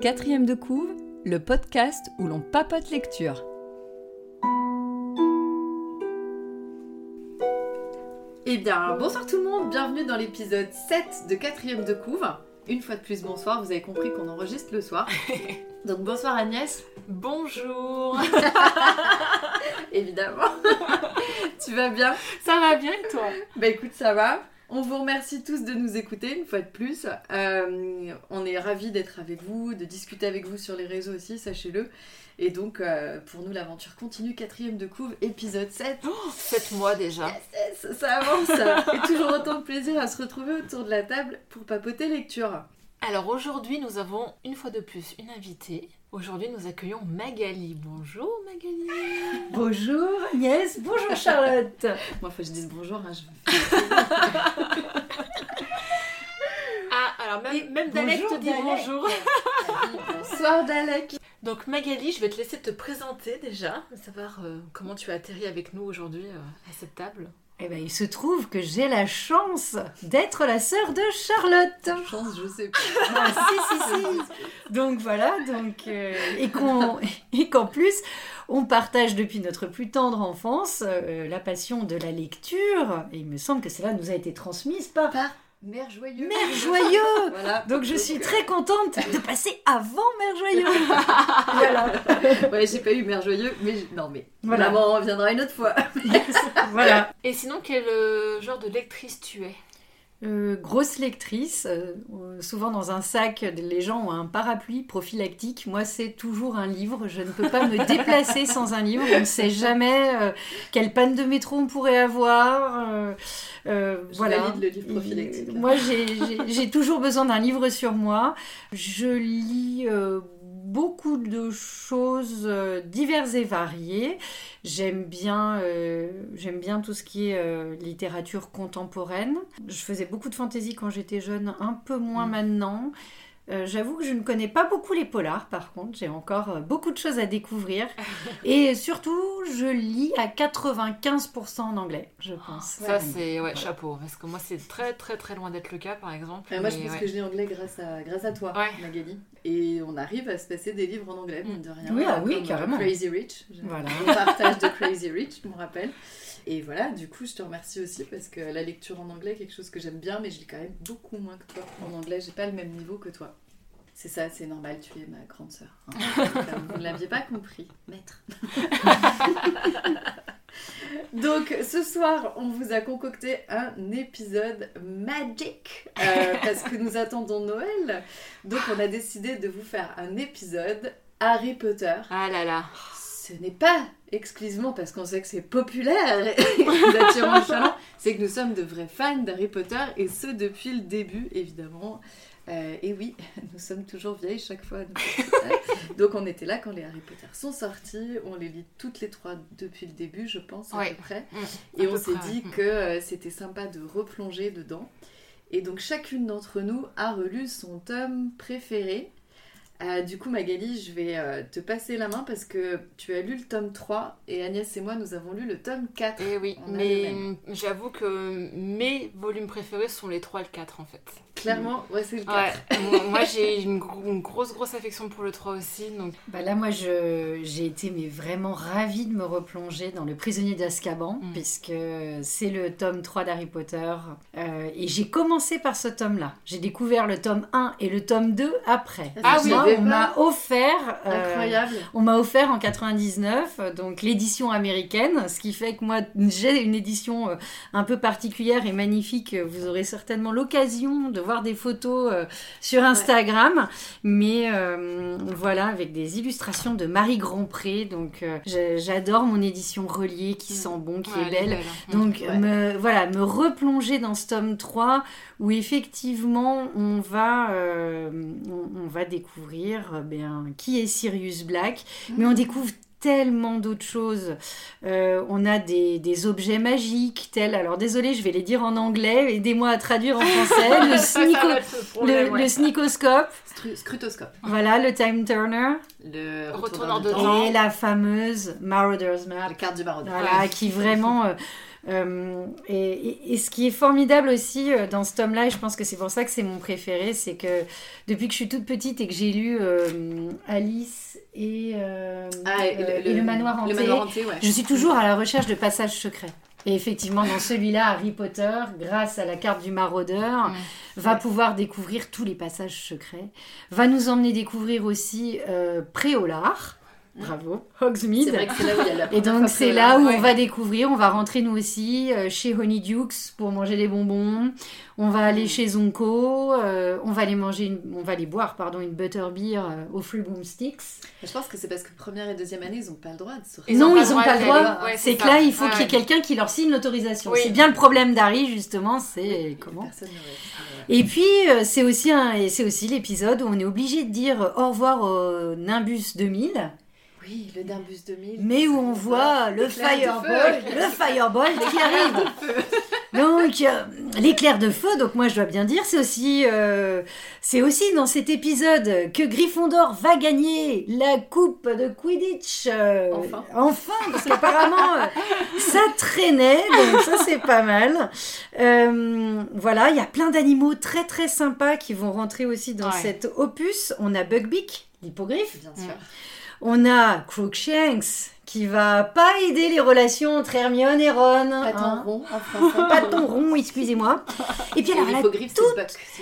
Quatrième de couve, le podcast où l'on papote lecture. Eh bien, bonsoir tout le monde, bienvenue dans l'épisode 7 de Quatrième de couve. Une fois de plus, bonsoir, vous avez compris qu'on enregistre le soir. Donc bonsoir Agnès. Bonjour Évidemment. tu vas bien? Ça va bien et toi? Bah écoute, ça va. On vous remercie tous de nous écouter une fois de plus. Euh, on est ravis d'être avec vous, de discuter avec vous sur les réseaux aussi, sachez-le. Et donc, euh, pour nous, l'aventure continue. Quatrième de couve, épisode 7. oh, 7 mois déjà. Yes, yes, ça avance. Et toujours autant de plaisir à se retrouver autour de la table pour papoter lecture. Alors aujourd'hui, nous avons une fois de plus une invitée. Aujourd'hui, nous accueillons Magali. Bonjour Magali. Bonjour Agnès, bonjour Charlotte. Moi, faut que je dise bonjour. hein, je... Ah, alors même, même Dalek te dit Dalek. bonjour. Bonsoir Dalek. Donc Magali, je vais te laisser te présenter déjà, savoir euh, comment tu as atterri avec nous aujourd'hui euh, à cette table. Eh ben, il se trouve que j'ai la chance d'être la sœur de Charlotte. Chance, je sais pas. Ah, si, si, si. Donc voilà, donc, euh, et qu'en plus, on partage depuis notre plus tendre enfance euh, la passion de la lecture. Et il me semble que cela nous a été transmise par Par Mère Joyeux. Mère Joyeux. Voilà. Donc je suis très contente de passer avant Mère Joyeux. voilà. Ouais, j'ai pas eu Mère Joyeux, mais non, mais Voilà. maman reviendra une autre fois. voilà. Et sinon, quel euh, genre de lectrice tu es? Euh, grosse lectrice, euh, euh, souvent dans un sac, les gens ont un parapluie prophylactique. Moi, c'est toujours un livre. Je ne peux pas me déplacer sans un livre. On ne sait jamais euh, quelle panne de métro on pourrait avoir. voilà. le livre prophylactique. Moi, j'ai- toujours besoin d'un livre sur moi. Je lis beaucoup de choses euh, diverses et variées. J'aime bien, euh, j'aime bien tout ce qui est euh, littérature contemporaine. Je faisais beaucoup de fantaisie quand j'étais jeune, un peu moins Mm. maintenant. Euh, J'avoue que je ne connais pas beaucoup les polars, par contre, j'ai encore euh, beaucoup de choses à découvrir. Et surtout, je lis à 95% en anglais, je pense. Ça, c'est ouais, chapeau, parce que moi, c'est très très très loin d'être le cas, par exemple. Et moi, je pense ouais. que je lis anglais grâce à, grâce à toi, Ouais. Magali. Et on arrive à se passer des livres en anglais, mine de rien. Oui, ah oui, euh, carrément. Crazy Rich. Voilà. un partage de Crazy Rich, je me rappelle. Et voilà, du coup, je te remercie aussi parce que la lecture en anglais est quelque chose que j'aime bien, mais je lis quand même beaucoup moins que toi. En anglais, j'ai pas le même niveau que toi. C'est ça, c'est normal, tu es ma grande sœur. hein. Vous ne l'aviez pas compris, maître. Donc ce soir, on vous a concocté un épisode magic euh, parce que nous attendons Noël. Donc on a décidé de vous faire un épisode Harry Potter. Ah là là. Ce n'est pas exclusivement parce qu'on sait que c'est populaire c'est que nous sommes de vrais fans d'Harry Potter et ce depuis le début évidemment. Euh, et oui, nous sommes toujours vieilles chaque fois. Donc on était là quand les Harry Potter sont sortis, on les lit toutes les trois depuis le début, je pense à Ouais. peu près. Mm, Et on s'est dit ouais. que euh, c'était sympa de replonger dedans. Et donc chacune d'entre nous a relu son tome préféré. Euh, du coup Magali, je vais euh, te passer la main parce que tu as lu le tome 3 et Agnès et moi nous avons lu le tome 4. Eh oui, On mais j'avoue que mes volumes préférés sont les 3 et le 4 en fait. Clairement, ouais c'est le 4. Ouais, moi, moi, j'ai une, gro- une grosse grosse affection pour le 3 aussi, donc Bah là, moi, j'ai été mais vraiment ravie de me replonger dans Le Prisonnier d'Azkaban, Mm. puisque c'est le tome 3 d'Harry Potter. Euh, et j'ai commencé par ce tome-là. J'ai découvert le tome 1 et le tome 2 après. Ah oui, Moi, on m'a offert... euh, on m'a offert en 99 euh, donc l'édition américaine, ce qui fait que moi j'ai une édition euh, un peu particulière et magnifique. Vous aurez certainement l'occasion de voir des photos euh, sur Instagram, mais voilà avec des illustrations de Marie Grandpré. Donc j'adore mon édition reliée qui Mm. sent bon, qui ouais, est elle est belle. hein. Donc Ouais. me, voilà, me replonger dans ce tome 3 où effectivement on va, on, on va découvrir euh, ben, qui est Sirius Black, mais on découvre tellement d'autres choses. Euh, on a des, des objets magiques tels, alors désolé je vais les dire en anglais, aidez-moi à traduire en français, le, snico- le le, problème, ouais. le snicoscope, Stru- Scrutoscope. voilà le time turner, Le Retourneur de temps. et la fameuse Marauder's Map. La carte du baron. Voilà, qui vraiment euh, Euh, et, et- et ce qui est formidable aussi euh, dans ce tome-là, et je pense que c'est pour ça que c'est mon préféré, c'est que depuis que je suis toute petite et que j'ai lu euh, Alice et, Ah, et le, manoir hanté, Le manoir hanté, ouais. je suis toujours à la recherche de passages secrets. Et effectivement, dans celui-là, Harry Potter, grâce à la carte du maraudeur, Mm. va pouvoir découvrir tous les passages secrets. Va nous emmener découvrir aussi Préolard. Bravo, C'est Hogsmeade. vrai que c'est là où il y a la Et donc c'est là où ouais. on va découvrir, on va rentrer nous aussi euh, chez Honeydukes pour manger des bonbons. On va aller Mm. chez Zonko, euh, on va aller manger, une- on va aller boire pardon une butterbeer euh, aux Free Boomsticks. Je pense que c'est parce que première et deuxième année, ils n'ont pas le droit de sortir. Ils non, ont pas ils le n'ont droit pas le droit. ouais, c'est que ça. là, il faut Ouais, qu'il y ait ouais. quelqu'un qui leur signe l'autorisation. Oui. C'est bien le problème d'Harry justement, c'est Oui, comment. Ouais. Et puis euh, c'est aussi un, et c'est aussi l'épisode où on est obligé de dire au revoir au Nimbus 2000, Oui, le Nimbus 2000. mais où on voit le fireball, le fireball qui arrive. Donc euh, l'éclair de feu, donc moi je dois bien dire, c'est aussi, euh, c'est aussi dans cet épisode que Gryffondor va gagner la coupe de Quidditch. euh, Enfin. enfin, parce qu'apparemment ça traînait, donc ça c'est pas mal. Voilà, il y a plein d'animaux très très sympas qui vont rentrer aussi dans Ouais. cet opus. On a Buckbeak, l'hippogriffe. Bien sûr. On a Crookshanks qui va pas aider les relations entre Hermione et Ron. Pas hein. ton rond en français. Pas ton rond, excusez-moi. Et puis alors, à la toute,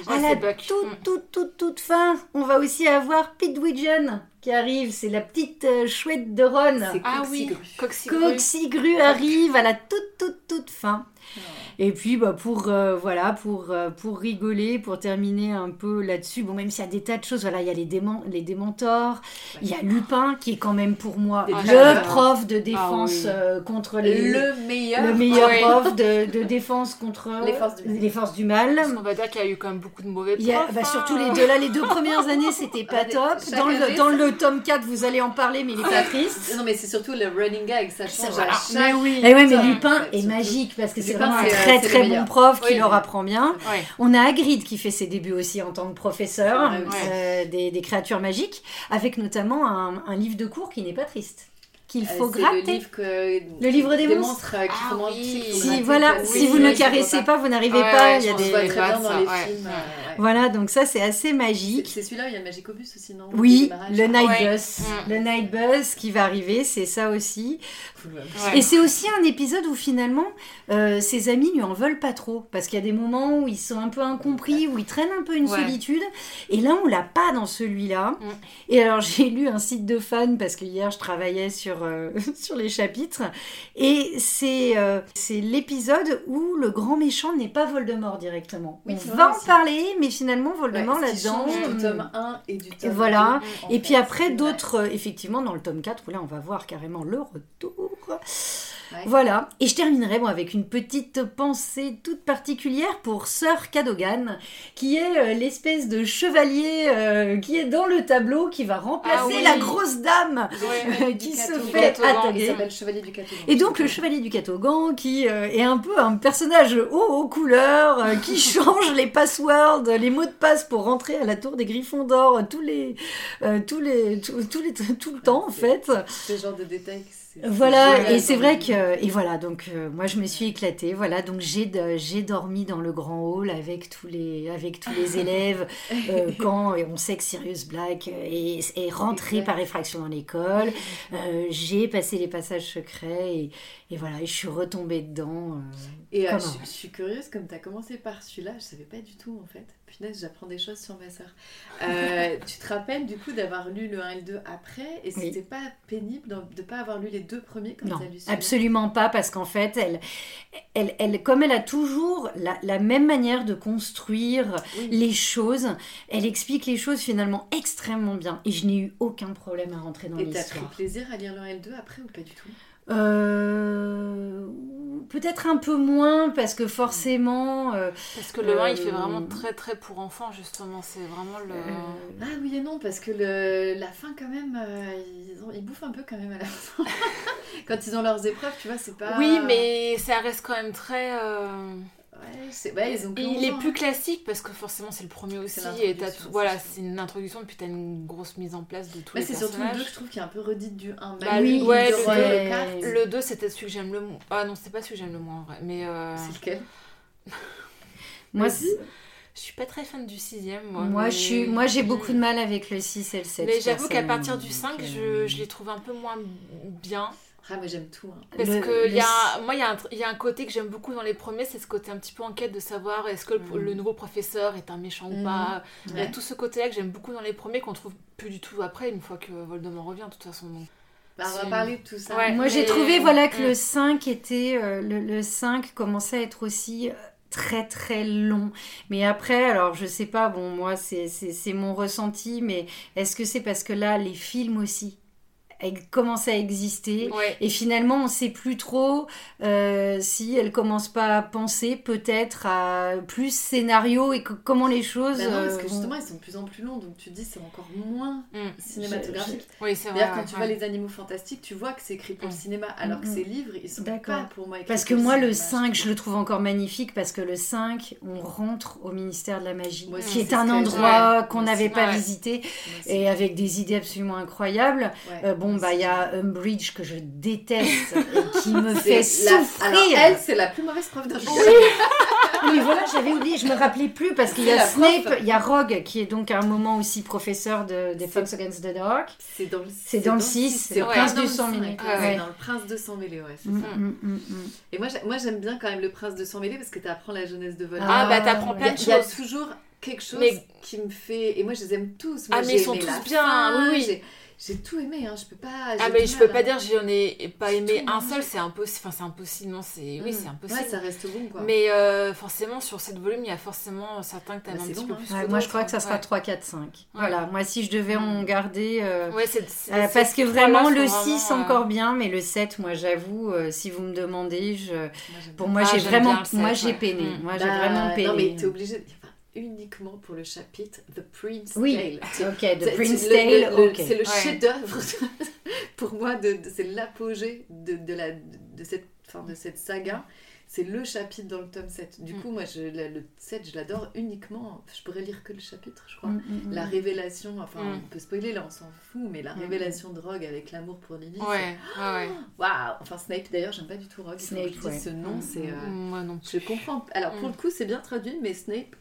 à la toute, Mm. toute, toute, toute fin, on va aussi avoir Pidwidgeon qui arrive. C'est la petite euh, chouette de Ron. C'est Ah oui, Coxigru. Coxigru. Coxigru arrive à la toute, toute, toute fin. Oh. Et puis bah, pour euh, voilà pour euh, pour rigoler, pour terminer un peu là-dessus. Bon même s'il y a des tas de choses, voilà il y a les démons, les démentors, il y a Lupin qui est quand même pour moi Des le prof de défense oui. euh, contre les Le meilleur. le meilleur Oui. prof de, de défense contre Les forces du mal. les forces du mal. Parce qu'on va dire qu'il y a eu quand même beaucoup de mauvais Il y a, profs, bah, hein. surtout les deux là, les deux premières années, c'était pas Ah, top. Dans le, dans ça- le tome 4, vous allez en parler, mais il est pas triste. Non, mais c'est surtout le running gag, ça Ça, change voilà. à chaque... Mais oui. Et ouais, mais Lupin ouais, est surtout. magique parce que c'est Lupin, vraiment un c'est, euh, très c'est très bon prof qui Oui. leur apprend bien. Ouais. On a Hagrid qui fait ses débuts aussi en tant que professeur Ouais, ouais. euh, des, des créatures magiques, avec notamment un, un livre de cours qui n'est pas triste, qu'il Euh, faut c'est gratter. Le livre, que... Le livre des monstres. Ah oui. Si gratter, voilà, si vous oui, ne le caressez pas. pas, vous n'arrivez Ouais, pas. ouais, il y a des... très bien dans les ouais. films. Ouais. ouais. Voilà, donc ça c'est assez C'est magique. c'est celui-là il y a le Magicobus aussi, non? Oui, Le. Night Ouais. Bus. Mm. Le Night Bus qui va arriver, c'est ça aussi. Cool, ouais. Ouais. Et c'est aussi un épisode où finalement euh, ses amis lui en veulent pas trop parce qu'il y a des moments où ils sont un peu incompris, où ils traînent un peu une Ouais. solitude. Et là, on l'a pas dans celui-là. Mm. Et alors, j'ai lu un site de fans parce que hier je travaillais sur, euh, sur les chapitres. Et c'est euh, c'est l'épisode où le grand méchant n'est pas Voldemort directement. Oui, on va en aussi. parler, mais finalement, Voldemort Ouais, là-dedans. change du mm, tome 1 et du tome voilà. 2, en Et fait, puis après, d'autres, euh, effectivement, dans le tome 4, où là, on va voir carrément le retour. Ouais. Voilà. Et je terminerai bon, avec une petite pensée toute particulière pour Sir Cadogan, qui est euh, l'espèce de chevalier euh, qui est dans le tableau, qui va remplacer Ah oui. la grosse dame Ouais. euh, qui se fait attaquer. s'appelle Chevalier du Catogan. Et donc le chevalier du Catogan qui est un peu un personnage haut aux couleurs, qui change les passwords, les mots de passe pour rentrer à la tour des Griffons d'or tous les, tous les, tous, tous les, tout le temps en fait. Ce genre de détails. C'est Voilà, et c'est vrai que et voilà donc euh, moi je me suis éclatée voilà donc j'ai j'ai dormi dans le grand hall avec tous les avec tous les élèves euh, quand et on sait que Sirius Black est, est rentré par effraction dans l'école Euh, j'ai passé les passages secrets et, et voilà et je suis retombée dedans euh. Et euh, je, je suis curieuse, comme tu as commencé par celui-là, je savais pas du tout en fait. Punaise, j'apprends des choses sur ma sœur. Euh, tu te rappelles du coup d'avoir lu le 1 et le 2 après et Oui. c'était pas pénible de ne pas avoir lu les deux premiers quand Non, as lu absolument pas, parce qu'en fait, elle, elle, elle, comme elle a toujours la, la même manière de construire Oui. les choses, elle explique les choses finalement extrêmement bien. Et je n'ai eu aucun problème à rentrer dans Et t'as pris l'histoire. plaisir à lire le 1 et le 2 après ou pas du tout? Euh, Peut-être un peu moins, parce que forcément. euh, Parce que le 1, il fait Euh, vraiment très très pour enfants, justement. C'est vraiment le. euh, Ah oui et non, parce que le, la fin quand même, euh, ils, ont- ils bouffent un peu quand même à la fin. quand ils ont leurs épreuves, tu vois, c'est pas... Oui, mais ça reste quand même très. Euh, Ouais, c'est- ouais, ils ont Et il 11 est plus hein. classique parce que forcément c'est le premier aussi. C'est Et t'as l'introduction, tout- voilà, c'est c'est une introduction, puis t'as une grosse mise en place de tous Ouais, les c'est surtout le personnages. 2 que je trouve qui est un peu redite du 1. Bah, oui, ouais, le. Le 2, c'était celui que j'aime le moins. Ah non, c'était pas celui que j'aime le moins en vrai. Mais euh, C'est lequel? Moi, c'est- je suis pas très fan du sixième. Moi, moi, mais- je suis, moi j'ai beaucoup de mal avec le 6 et le 7. Mais j'avoue qu'à partir du 5, donc, je, euh, je les trouve un peu moins bien. Ah, moi j'aime tout. hein. Parce Le- que le il y a, moi, il y, a un tr- il y a un côté que j'aime beaucoup dans les premiers, c'est ce côté un petit peu enquête de savoir est-ce que le, le nouveau professeur est un méchant ou Mhm. pas. Il y a tout ce côté-là que j'aime beaucoup dans les premiers qu'on trouve plus du tout après, une fois que Voldemort revient, de toute façon. donc. Bah, on va parler de tout ça. Ouais. Moi, j'ai trouvé voilà que Mm. le 5 était euh, le, le 5 commençait à être aussi euh, très très long. Mais après, alors je sais pas, bon moi c'est c'est- c'est mon ressenti, mais est-ce que c'est parce que là les films aussi ex- commencent à exister Ouais. et finalement on sait plus trop euh, si elle commence pas à penser peut-être à plus scénario et que- comment les choses. Bah non, parce euh, que vont- justement, ils sont de plus en plus longs, donc tu te dis c'est encore moins Mm. cinématographique. Oui, c'est vrai. D'ailleurs, quand ouais, tu vois les animaux fantastiques, tu vois que c'est écrit pour le Mm. cinéma, alors que Mm. ces livres, ils sont D'accord. pas pour moi écrits Parce que pour moi, le cinéma, 5, je le trouve encore magnifique parce que le 5, on rentre au ministère de la magie, qui est un endroit qu'on n'avait pas Ouais. visité et avec des idées absolument incroyables. Ouais, Euh, bon, bah, il y a Umbridge que je déteste et qui me fait la- souffrir. Alors, elle, c'est la plus mauvaise preuve de Oui, mais voilà, j'avais oublié, je me rappelais plus parce qu'il y a Snape, prof. il y a Rogue qui est donc à un moment aussi professeur de, des Fox Against the Dark. C'est dans le C'est dans le six, c'est le pas prince dans du le sang mêlé. Ouais, ouais. dans le prince de sang mêlé, ouais, c'est Mm, ça. mm, mm, mm. Et moi, j'ai- moi, j'aime bien quand même le prince de sang mêlé parce que tu apprends la jeunesse de Voldemort. Ah, bah t'apprends ouais. Il y, plein a, de il y a choses. toujours quelque chose Mais- qui me fait. Et moi, je les aime tous. Moi, Ah, mais ils sont tous la bien, fin, oui, oui. J'ai, tout aimé, hein. Je peux pas. Ah, mais je peux pas hein. dire j'en ai pas aimé un hein. seul, c'est impossible. Enfin, c'est impossible, non, c'est. Oui, Mm. c'est impossible. Ouais, ça reste bon, quoi. Mais euh, forcément, sur cette volume, il y a forcément certains que t'aimes Bah, un c'est petit peu hein. plus. Ouais, que moi, je crois que ça sera ouais. 3, 4, 5. Voilà, moi, si je devais en Mm. garder. euh, Ouais, c'est. c'est- Euh, ces parce que vraiment, le vraiment, 6 euh, encore bien, mais le 7, moi j'avoue, si vous me demandez, je... Pour moi j'ai j'aime vraiment, moi j'ai peiné, moi j'ai Bah, vraiment peiné. Non, mais t'es obligé. Uniquement pour le chapitre The Prince Oui. Tale. Tu- Ok, c'est- The Prince Tale, le- le- ok. C'est le Ouais. chef-d'œuvre pour moi. De, de- c'est l'apogée de, de, la, de, cette, enfin, de cette saga. C'est le chapitre dans le tome 7. Du Mm. coup, moi, je, le, le 7, je l'adore uniquement. Je pourrais lire que le chapitre, je crois. Mm, mm, mm. La révélation, enfin, Mm. on peut spoiler là, on s'en fout, mais la Mm. révélation de Rogue avec l'amour pour Lily. Ouais, ouais, ouais. Waouh Enfin, Snape, d'ailleurs, j'aime pas du tout Rogue. Snape, je ouais. ce nom, Mm, c'est. euh, Moi non je comprends. Alors, pour Mm. le coup, c'est bien traduit, mais Snape,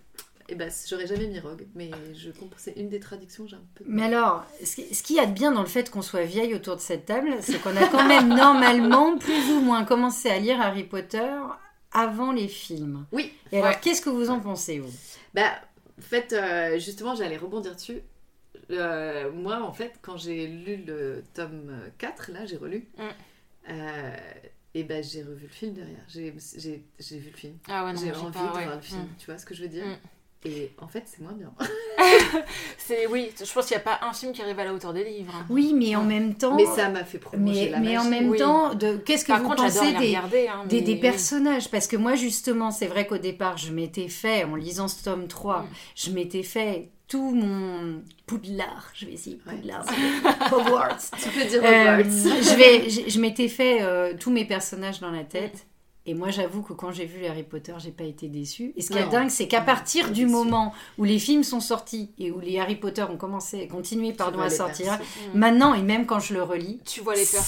eh ben, j'aurais jamais mis Rogue. Mais je comprends. C'est une des traductions, j'ai un peu. Mais alors, ce qui- ce qu'il y a de bien dans le fait qu'on soit vieille autour de cette table, c'est qu'on a quand même normalement plus ou moins commencé à lire Harry Potter avant les films. Oui. Et alors, Ouais. qu'est-ce que vous en pensez, vous? Bah, en fait, euh, justement, j'allais rebondir dessus. Euh, moi, en fait, quand j'ai lu le tome 4, là, j'ai relu. Mm. euh, et ben, j'ai revu le film derrière. J'ai j'ai- j'ai vu le film. Ah ouais, non, j'ai j'ai envie pas, de ouais. voir le film. Mm. Tu vois ce que je veux dire? Mm. Et en fait, c'est moins bien. C'est oui, je pense qu'il n'y a pas un film qui arrive à la hauteur des livres. hein. Oui, mais en même temps... Mais ça m'a fait prolonger mais, la mais en même oui. temps, de, qu'est-ce que Par vous contre, pensez des, regarder. hein, des, mais des oui. personnages? Parce que moi justement c'est vrai qu'au départ je m'étais fait en lisant ce tome 3 Mm. je m'étais fait tout mon Poudlard je vais essayer Ouais. Poudlard Hogwarts Tu peux dire Euh, Hogwarts. je vais je, je m'étais fait euh, tous mes personnages dans la tête et moi j'avoue que quand j'ai vu Harry Potter j'ai pas été déçue et ce qui est dingue c'est qu'à partir du déçue. moment où les films sont sortis et où les Harry Potter ont commencé continué pardon à sortir. Mm. maintenant et même quand je le relis Tu vois les personnages,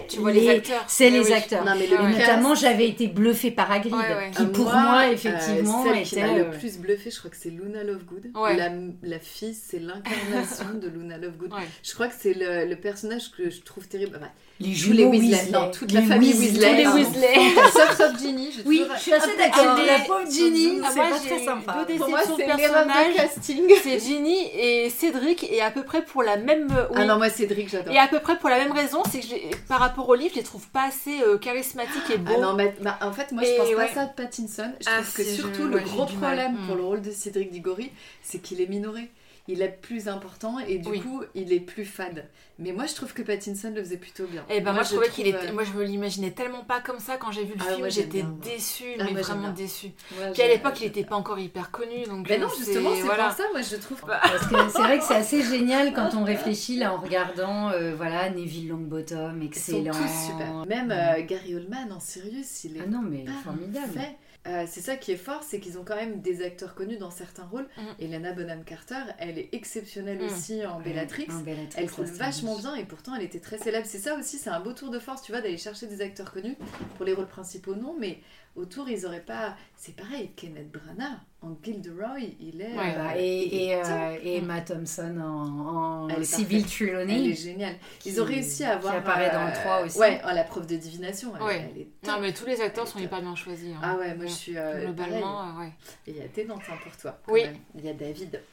c'est tu vois les, les- acteurs. c'est Mais les oui. acteurs Non, mais Ah le et notamment, j'avais été bluffée par Hagrid, Ouais, ouais. qui Euh, pour moi, effectivement, euh, celle qui était... m'a le euh, plus bluffé, je crois que c'est Luna Lovegood. Ouais. La, la fille, c'est l'incarnation de Luna Lovegood. Ouais. Je crois que c'est le, le personnage que je trouve terrible. Enfin, les tous les jumeaux Weasley. Weasley. Non, toute Les la famille Weasley. Weasley. Tous les pardon. Weasley. sauf, sauf Ginny. Oui, toujours- je suis assez Ah, d'accord. La pauvre Ginny, Ah, c'est pas très sympa. deux Pour moi, c'est l'erreur de casting. C'est Ginny et Cédric et à peu près pour la même oui. Ah non, moi, Cédric, j'adore. et à peu près pour la même raison, c'est que je par rapport au livre, je les trouve pas assez euh, charismatiques et beaux. Ah non, mais, bah, en fait, moi, je Et pense ouais. pas ça de Pattinson. Je Ah, trouve que surtout, je- le gros problème Mm. pour le rôle de Cédric Diggory, c'est qu'il est minoré. Il est plus important et du Oui. coup, il est plus fade. Mais moi, je trouve que Pattinson le faisait plutôt bien. Et ben moi, je trouvais qu'il était. Moi je me l'imaginais tellement pas comme ça quand j'ai vu le Ah, film, j'étais déçue, Ah, mais vraiment déçue. euh, ouais, Puis à l'époque, il était pas encore hyper connu, donc. Mais euh, non, justement, c'est voilà. pour ça, moi, je trouve. Parce que c'est vrai que c'est assez génial quand on réfléchit là en regardant euh, voilà Neville Longbottom, Ils sont excellent. tous super. Même euh, Gary Oldman en Sirius, il est Ah non mais parfait. formidable. Euh, c'est ça qui est fort, c'est qu'ils ont quand même des acteurs connus dans certains rôles. Mm. Et Lana Bonham Carter, elle est exceptionnelle Mm. aussi en Bellatrix. Un Bellatrix, Elle coule vachement bien et pourtant elle était très célèbre. C'est ça aussi, c'est un beau tour de force, tu vois, d'aller chercher des acteurs connus pour les rôles principaux, non, mais autour ils auraient pas. C'est pareil, Kenneth Branagh en Gilderoy, il est. Ouais, euh, Bah, il et, et, est top. euh, et Emma Thompson en, en Civil. Elle est géniale. qui- Ils ont réussi à avoir. Qui apparaît dans le euh, 3 aussi. Ouais, oh, la preuve de divination. Elle, Ouais. elle est top. Non, mais tous les acteurs sont est hyper bien choisis. hein. Ah ouais, moi je suis. euh, Globalement, ouais. Et il y a Tennant hein, pour toi. Oui. même. Il y a David.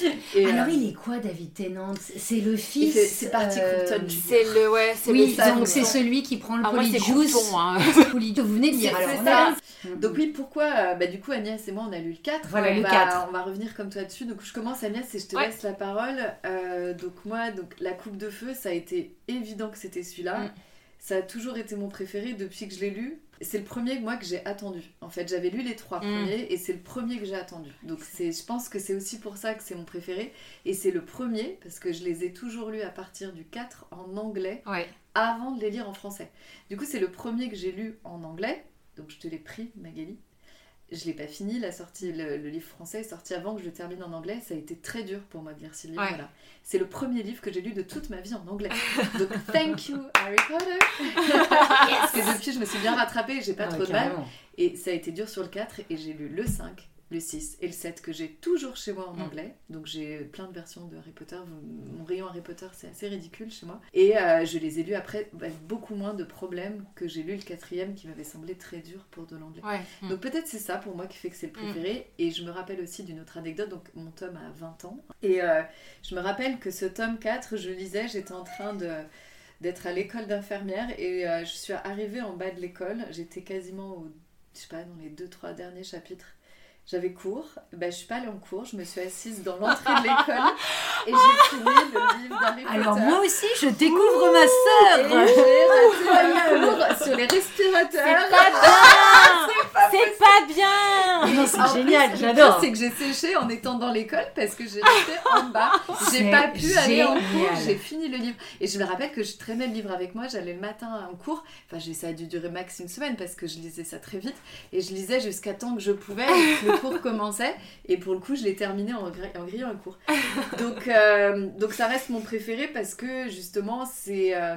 Et, Alors euh, il est quoi David Tennant? C'est le il fils. c'est parti euh. C'est le, ouais, c'est Oui, le donc c'est celui qui prend le Ah, polyjuice. Hein. Vous venez de lire C'est- alors. c'est on ça. a- Donc oui, pourquoi euh, Bah du coup Agnès et moi on a lu le 4. Voilà, on le va, 4. On va revenir comme toi dessus. Donc je commence Agnès et je te Ouais. laisse la parole. Euh, donc moi, donc la coupe de feu, ça a été évident que c'était celui-là. Mm. Ça a toujours été mon préféré depuis que je l'ai lu. C'est le premier moi que j'ai attendu. En fait, j'avais lu les trois Mm. premiers et c'est le premier que j'ai attendu. Donc c'est, je pense que c'est aussi pour ça que c'est mon préféré. Et c'est le premier parce que je les ai toujours lus à partir du 4 en anglais Ouais. avant de les lire en français. Du coup, c'est le premier que j'ai lu en anglais. Donc, je te l'ai pris, Magali. Je l'ai pas fini. La sortie, le, le livre français est sorti avant que je le termine en anglais. Ça a été très dur pour moi de lire ce livre. Ouais. Voilà. C'est le premier livre que j'ai lu de toute ma vie en anglais. Donc, thank you, Harry Potter. Parce que depuis, je me suis bien rattrapée. J'ai pas trop de mal. Et ça a été dur sur le 4 et j'ai lu le 5, le 6 et le 7 que j'ai toujours chez moi en Mm. anglais. Donc j'ai plein de versions de Harry Potter. Mon rayon Harry Potter c'est assez ridicule chez moi. Et euh, je les ai lus après avec beaucoup moins de problèmes que j'ai lu le quatrième qui m'avait semblé très dur pour de l'anglais. Ouais. Mm. Donc peut-être c'est ça pour moi qui fait que c'est le préféré. Et je me rappelle aussi d'une autre anecdote. Donc mon tome a 20 ans. Et euh, je me rappelle que ce tome 4, je lisais, j'étais en train de d'être à l'école d'infirmière et euh, je suis arrivée en bas de l'école. J'étais quasiment au, je sais pas, dans les deux trois derniers chapitres. J'avais cours, ben, je suis pas allée en cours, je me suis assise dans l'entrée de l'école et j'ai fini le livre d'Harry Potter. Alors moi aussi, je découvre ma sœur. J'ai raté un cours sur les respirateurs. C'est pas bien Non, c'est En plus, génial, le j'adore. C'est que j'ai séché en étant dans l'école parce que j'ai resté en bas. J'ai C'est pas pu aller en cours, génial. j'ai fini le livre. Et je me rappelle que je traînais le livre avec moi, j'allais le matin en cours. Enfin, j'ai- ça a dû durer max une semaine parce que je lisais ça très vite. Et je lisais jusqu'à temps que je pouvais, et que le cours commençait. Et pour le coup, je l'ai terminé en grillant un cours. Donc, euh, donc ça reste mon préféré parce que justement, c'est. euh,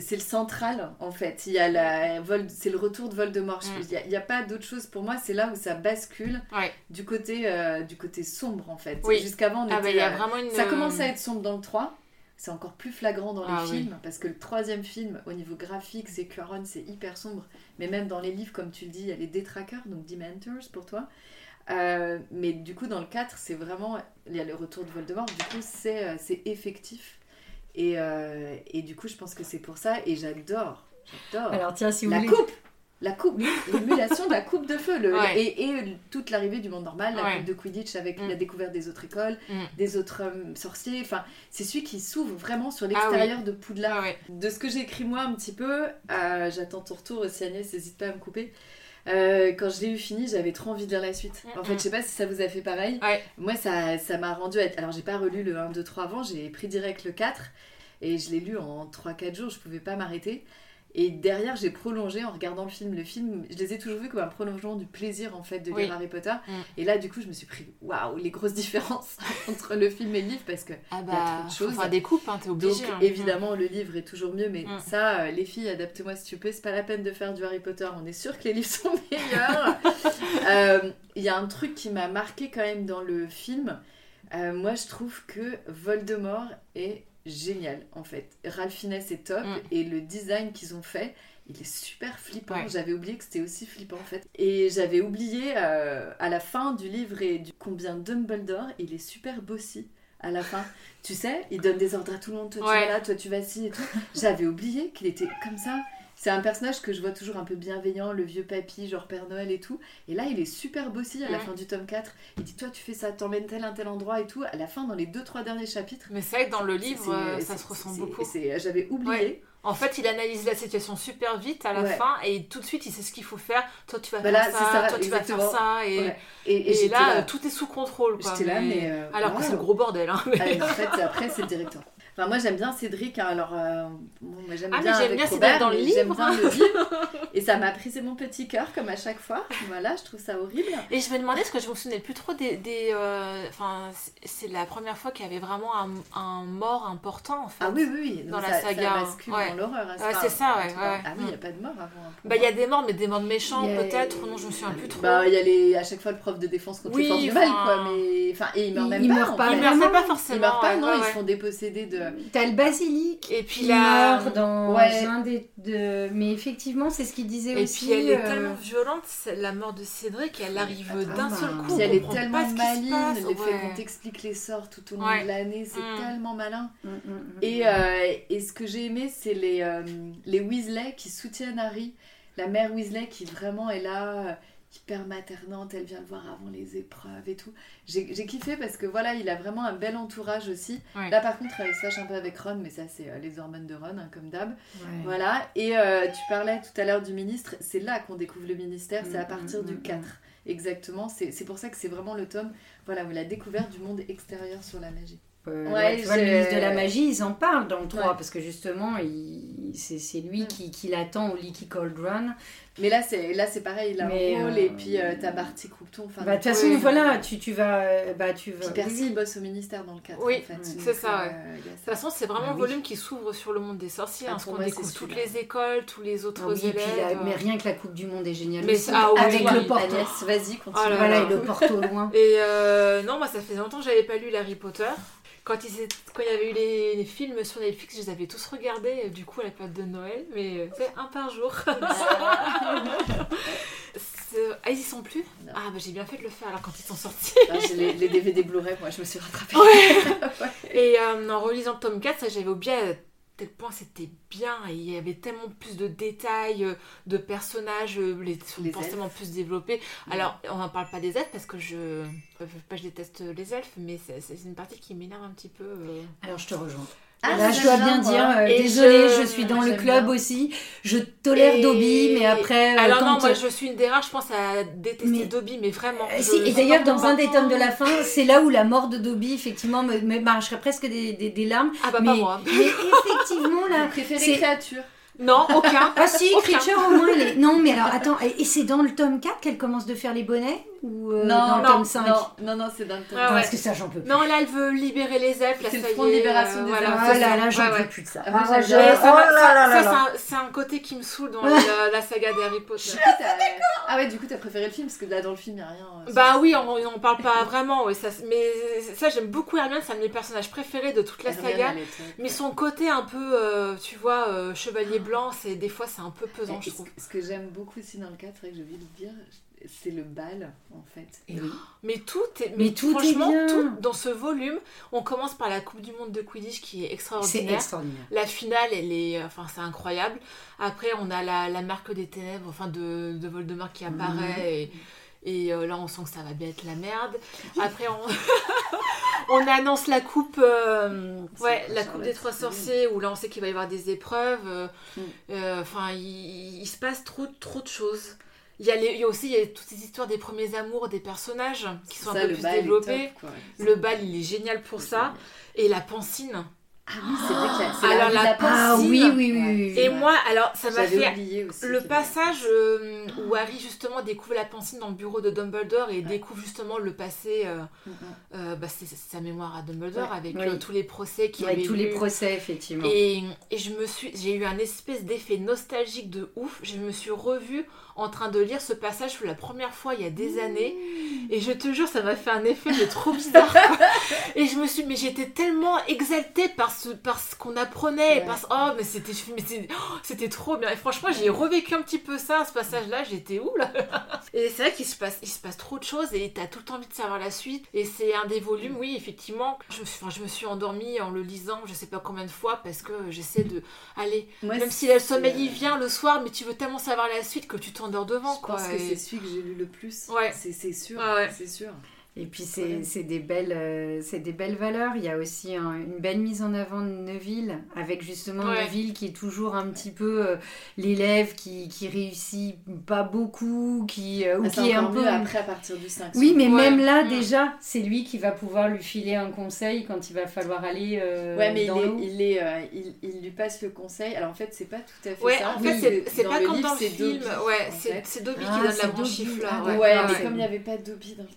c'est le central en fait. Il y a la Vol- c'est le retour de Voldemort. Mm. Il n'y a, il y a pas d'autre chose pour moi. C'est là où ça bascule Ouais. du côté euh, du côté sombre en fait. Oui. Jusqu'avant, on Ah bah était, il y a euh, vraiment une... ça commence à être sombre dans le 3. C'est encore plus flagrant dans les Ah oui. films parce que le troisième film, au niveau graphique, c'est Cuaron, c'est hyper sombre. Mais même dans les livres, comme tu le dis, il y a les détraqueurs, donc Dementors pour toi. Euh, mais du coup, dans le 4, c'est vraiment. Il y a le retour de Voldemort, du coup, euh, c'est effectif. Et, euh, et du coup, je pense que c'est pour ça. Et j'adore, j'adore. Alors tiens, si vous La voulez. coupe La coupe L'émulation de la coupe de feu le- Ouais. et, et toute l'arrivée du monde normal, la Ouais. coupe de Quidditch avec Mm. la découverte des autres écoles, Mm. des autres euh, sorciers. Enfin, c'est celui qui s'ouvre vraiment sur Ah oui. l'extérieur de Poudlard. Ah. De ce que j'ai écrit moi un petit peu, euh, j'attends ton retour aussi Agnès, n'hésite pas à me couper. Euh, quand je l'ai eu fini, j'avais trop envie de lire la suite. En fait, je sais pas si ça vous a fait pareil. Ouais. Moi, ça ça m'a rendu. à- Alors, j'ai pas relu le 1, 2, 3 avant, j'ai pris direct le 4 et je l'ai lu en 3-4 jours, je pouvais pas m'arrêter. Et derrière, j'ai prolongé en regardant le film. Le film, je les ai toujours vus comme un prolongement du plaisir en fait de Oui. lire Harry Potter. Mm. Et là, du coup, je me suis pris waouh, les grosses différences entre le film et le livre parce que Ah Il y a trop bah, de faut choses. faire des coupes, hein, t'es obligé. donc hein. évidemment le livre est toujours mieux, mais Mm. ça, euh, les filles, adaptez-moi si tu peux, c'est pas la peine de faire du Harry Potter, on est sûr que les livres sont meilleurs. Euh, Il y a un truc qui m'a marqué quand même dans le film, Euh, moi je trouve que Voldemort est génial en fait. Ralph Fiennes est top Mm. et le design qu'ils ont fait, il est super flippant. Ouais. J'avais oublié que c'était aussi flippant en fait. Et j'avais oublié euh, à la fin du livre et du combien Dumbledore, il est super bossy à la fin. Tu sais, il donne des ordres à tout le monde, toi tu vas là, toi tu vas ci et tout. J'avais oublié qu'il était comme ça. C'est un personnage que je vois toujours un peu bienveillant, le vieux papy, genre Père Noël et tout. Et là, il est super bossy à la Ouais. fin du tome 4. Il dit Toi, tu fais ça, t'emmènes tel un tel endroit et tout. À la fin, dans les 2-3 derniers chapitres. Mais c'est vrai que dans le livre, euh, ça se ressemble c'est- beaucoup. c'est- J'avais oublié. En fait, il analyse la situation super vite à la Ouais. fin et tout de suite, il sait ce qu'il faut faire. Toi, tu vas Voilà, faire ça, ça, toi, tu vas faire ça. Et, Ouais. Et, et et j'étais là, là. tout est sous contrôle. quoi, là, mais. euh, Alors que c'est le gros bordel. Hein, mais- Ah, en fait, après, c'est le directeur. Enfin, moi j'aime bien Cédric, hein, alors euh, bon, moi, j'aime Ah, bien avec bien Cédric Robert, dans le livre. bien le livre. Et ça m'a brisé mon petit cœur, comme à chaque fois. Voilà, je trouve ça horrible. Et je me demandais, parce que je me souvenais plus trop des. des, euh, Enfin, c'est- c'est la première fois qu'il y avait vraiment un, un mort important en fait. Ah oui, oui, oui. Dans la saga, Ça bascule Ouais. dans l'horreur. hein, Ouais, c'est ça, ouais. Ah oui, il n'y a pas de mort avant. Bah, il y a des morts, mais des morts méchants Il y a- peut-être. Non, je me souviens plus trop. Bah, il y a les, à chaque fois le prof de défense contre Oui, les forces du mal, quoi. Mais, enfin, et ils meurent même pas. meurent en pas forcément. Ils meurent pas, non, ils se font déposséder de. T'as le basilic Et puis qui la- meurt dans Ouais. un des deux. Mais effectivement, c'est ce qu'il disait Et aussi. puis elle est euh, tellement violente, c'est- la mort de Cédric, elle arrive Ah, d'un seul coup. Puis elle est tellement maligne, passe, le fait ouais. qu'on t'explique les sorts tout au long Ouais. de l'année, c'est Mm. tellement malin. mm, mm, Et, euh, et ce que j'ai aimé, c'est les, euh, les Weasley qui soutiennent Harry. La mère Weasley qui vraiment est là, euh, hyper maternante, elle vient le voir avant les épreuves et tout. J'ai kiffé parce que voilà, il a vraiment un bel entourage aussi. Ouais. Là par contre, il se fâche un peu avec Ron, mais ça c'est euh, les hormones de Ron, hein, comme d'hab. Ouais. Voilà, et euh, tu parlais tout à l'heure du ministre, c'est là qu'on découvre le ministère, c'est à Mm, partir mm, du mm, 4. Exactement, c'est c'est pour ça que c'est vraiment le tome voilà, où la découverte du monde extérieur sur la magie. Euh, Ouais, tu vois, le ministre de la magie, ils en parlent dans le 3 Ouais. parce que justement, c'est lui Mm. qui, qui l'attend au Leaky Cauldron. Mais là, c'est là c'est pareil, il a Mais, un rôle, euh, et puis euh, t'as Barty Croupton. Enfin, Bah, de toute façon, voilà, tu, tu vas. euh, Bah, tu vas Puis Percy oui, oui. bosse au ministère dans le 4. Oui, en fait. c'est ça, euh, De toute façon, c'est vraiment Ah un oui. volume qui s'ouvre sur le monde des sorciers, Ah, hein, parce qu'on découvre toutes les écoles, tous les Ah autres oui, élèves. mais rien que la Coupe du Monde est géniale Mais aussi. ah oui, avec le Agnès, vas-y, continue. Là Voilà, là. et le porte au loin. Et euh, non, moi, ça fait longtemps que j'avais pas lu Harry Potter. Quand, il y avait eu les, les films sur Netflix, je les avais tous regardés, euh, du coup, à la période de Noël, mais euh, c'est un par jour. Ah, ils y sont plus? Non. Ah, bah j'ai bien fait de le faire alors quand ils sont sortis. Ah, les, les DVD Blu-ray, moi je me suis rattrapée. Et euh, en relisant le tome 4, ça j'avais oublié à tel point c'était bien et il y avait tellement plus de détails, euh, de personnages, euh, les sont Les forcément plus développés. Alors on n'en parle pas des elfes parce que je, euh, pas je déteste les elfes, mais c'est c'est une partie qui m'énerve un petit peu. euh. Alors, je te rejoins. Ah, Là, je dois bien, dire, euh, Et désolée, je- je, suis dans le club bien. aussi. Je tolère Et- Dobby, mais après, euh, Alors quand non, moi je suis une des rares, je pense à détester Mais- Dobby, mais vraiment. Euh, je- si, et d'ailleurs, dans un des tomes de la fin, c'est là où la mort de Dobby, effectivement, me, me m'arracherait presque des, des, des larmes. Ah bah mais, pas moi. mais effectivement, là. Vous préférez c'est- créature Non, aucun. Ah si, Aucun. Creature au moins, elle est... Non, mais alors, attends, et c'est dans le tome 4 qu'elle commence de faire les bonnets Ou euh, dans le non, tome 5 non, non, non, c'est dans le tome. Ah Non, ouais. Parce que ça, j'en peux plus. Non, là elle veut libérer les elfes, là C'est le front de libération euh, des voilà, elfes. Ah c'est là j'en Ouais, peux ouais. plus de ça. Ah, Ah, je- ça, oh là ça- là là ça, c'est un- côté qui me saoule dans la, la saga des Harry Potter. Ah ouais, du coup, t'as préféré le film parce que là, dans le film, il n'y a rien. euh, Bah oui, on n'en parle pas vraiment, ouais, ça, mais ça j'aime beaucoup Hermione, c'est un de mes personnages préférés de toute la saga. Mais son côté un peu, euh, tu vois, euh, chevalier blanc, c'est des fois c'est un peu pesant, je ce- trouve. Ce que j'aime beaucoup aussi dans le 4, c'est que oublié de le dire, c'est le bal, en fait. Et oui. Mais tout est, Mais tout est franchement, bien. tout dans ce volume, on commence par la Coupe du Monde de Quidditch qui est C'est extraordinaire. extraordinaire. La finale, elle est, enfin, c'est incroyable. Après, on a la, la marque des ténèbres, enfin, de, de Voldemort qui Mhm. apparaît. Et, et, euh, là, on sent que ça va bien être la merde. Après, on, on annonce la coupe, euh, ouais, la coupe des trois sorciers, où là, on sait qu'il va y avoir des épreuves. euh, Mm. euh, Enfin, il, il se passe trop, trop de choses. Il y, a les- il y a aussi il y a toutes ces histoires des premiers amours des personnages qui sont Ça, un peu plus bal développés. top. Le bal, il est génial pour ça. Et la pancine. Ah oui, c'est vrai que c'est Alors, la, la la Ah oui, oui, oui. Et moi, alors, ça m'a fait aussi. le passage euh, où Harry justement découvre la pancine dans le bureau de Dumbledore et découvre justement le passé, euh, Mm, euh, bah, c'est sa mémoire à Dumbledore Ouais. avec Oui. euh, tous les procès qu'il Ouais, avait tous les procès, effectivement. Et, et je me suis, j'ai eu un espèce d'effet nostalgique de ouf. Je me suis revue en train de lire ce passage pour la première fois il y a des années. Et je te jure, ça m'a fait un effet de trop bizarre. Et je me suis, mais j'étais tellement exaltée par ce, par ce qu'on apprenait, Ouais. par ce- oh, mais c'était, oh, c'était trop bien. Et franchement, j'ai revécu un petit peu ça, ce passage-là. J'étais où là Et c'est vrai qu'il se passe, il se passe trop de choses et t'as tout le temps envie de savoir la suite. Et c'est un des volumes, oui, effectivement. Je me suis, enfin, je me suis endormie en le lisant, je sais pas combien de fois, parce que j'essaie de, allez, Moi, même si le sommeil il vient le soir, mais tu veux tellement savoir la suite que tu Je quoi. pense que Et- c'est celui que j'ai lu le plus. Ouais. C'est sûr. Ouais. C'est sûr. Et puis c'est c'est des, belles, euh, c'est des belles valeurs. Il y a aussi un- une belle mise en avant de Neuville, avec justement Ouais. Neuville qui est toujours un petit peu euh, l'élève qui, qui réussit pas beaucoup, qui, euh, ou Ah, qui est un peu... après à partir du 5. Oui, mais Ouais. même là, Mm. déjà, c'est lui qui va pouvoir lui filer un conseil quand il va falloir aller euh, Ouais, mais il, dans est, il, est, euh, il, il lui passe le conseil. Alors en fait, c'est pas tout à fait Ouais, ça. en fait, c'est- pas comme dans le film. Dobby, Ouais, c'est Dobby Ah, qui donne c'est la branchifleur. Ah, ouais. Ouais, mais c'est comme il n'y avait pas Dobby dans le,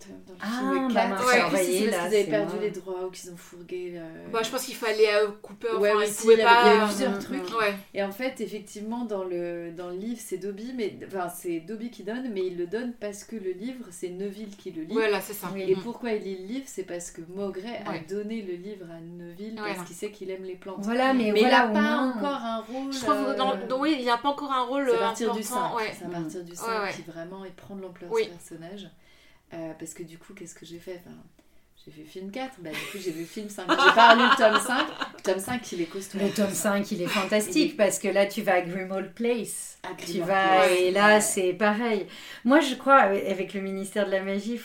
Ah, film bah 4, mince, Ouais. pas là, qu'ils avaient perdu moi. les droits ou qu'ils ont fourgué. euh, Bah, je pense qu'il fallait euh, couper, enfin, Ouais, il aussi, pouvait il y avait- il y avait pas. plusieurs Mm, trucs. mm. Ouais, Et en fait, effectivement, dans le, dans le livre, c'est Dobby, mais enfin, c'est Dobby qui donne, mais il le donne parce que le livre, c'est Neville qui le lit. voilà, c'est ça. Et Mm. pourquoi il lit le livre C'est parce que Maugrey a donné le livre à Neville Ouais, parce qu'il sait qu'il aime les plantes. Voilà, mais, Mais voilà, il n'a pas encore un rôle. Je trouve euh, que dans, oui, il n'y a pas encore un rôle C'est à euh, partir du 5. important. Ouais. C'est à partir du 5 Ouais, ouais. qui vraiment prend de l'ampleur ce personnage. Euh, parce que du coup, qu'est-ce que j'ai fait? Enfin, J'ai fait film 4, bah, du coup j'ai vu film 5. J'ai pas lu le tome 5. Le tome 5, il est costaud. Le tome 5, il est fantastique Il est- parce que là, tu vas à Grimmauld Place. Tu vas, Place. et là, Ouais. c'est pareil. Moi, je crois, avec le ministère de la Magie,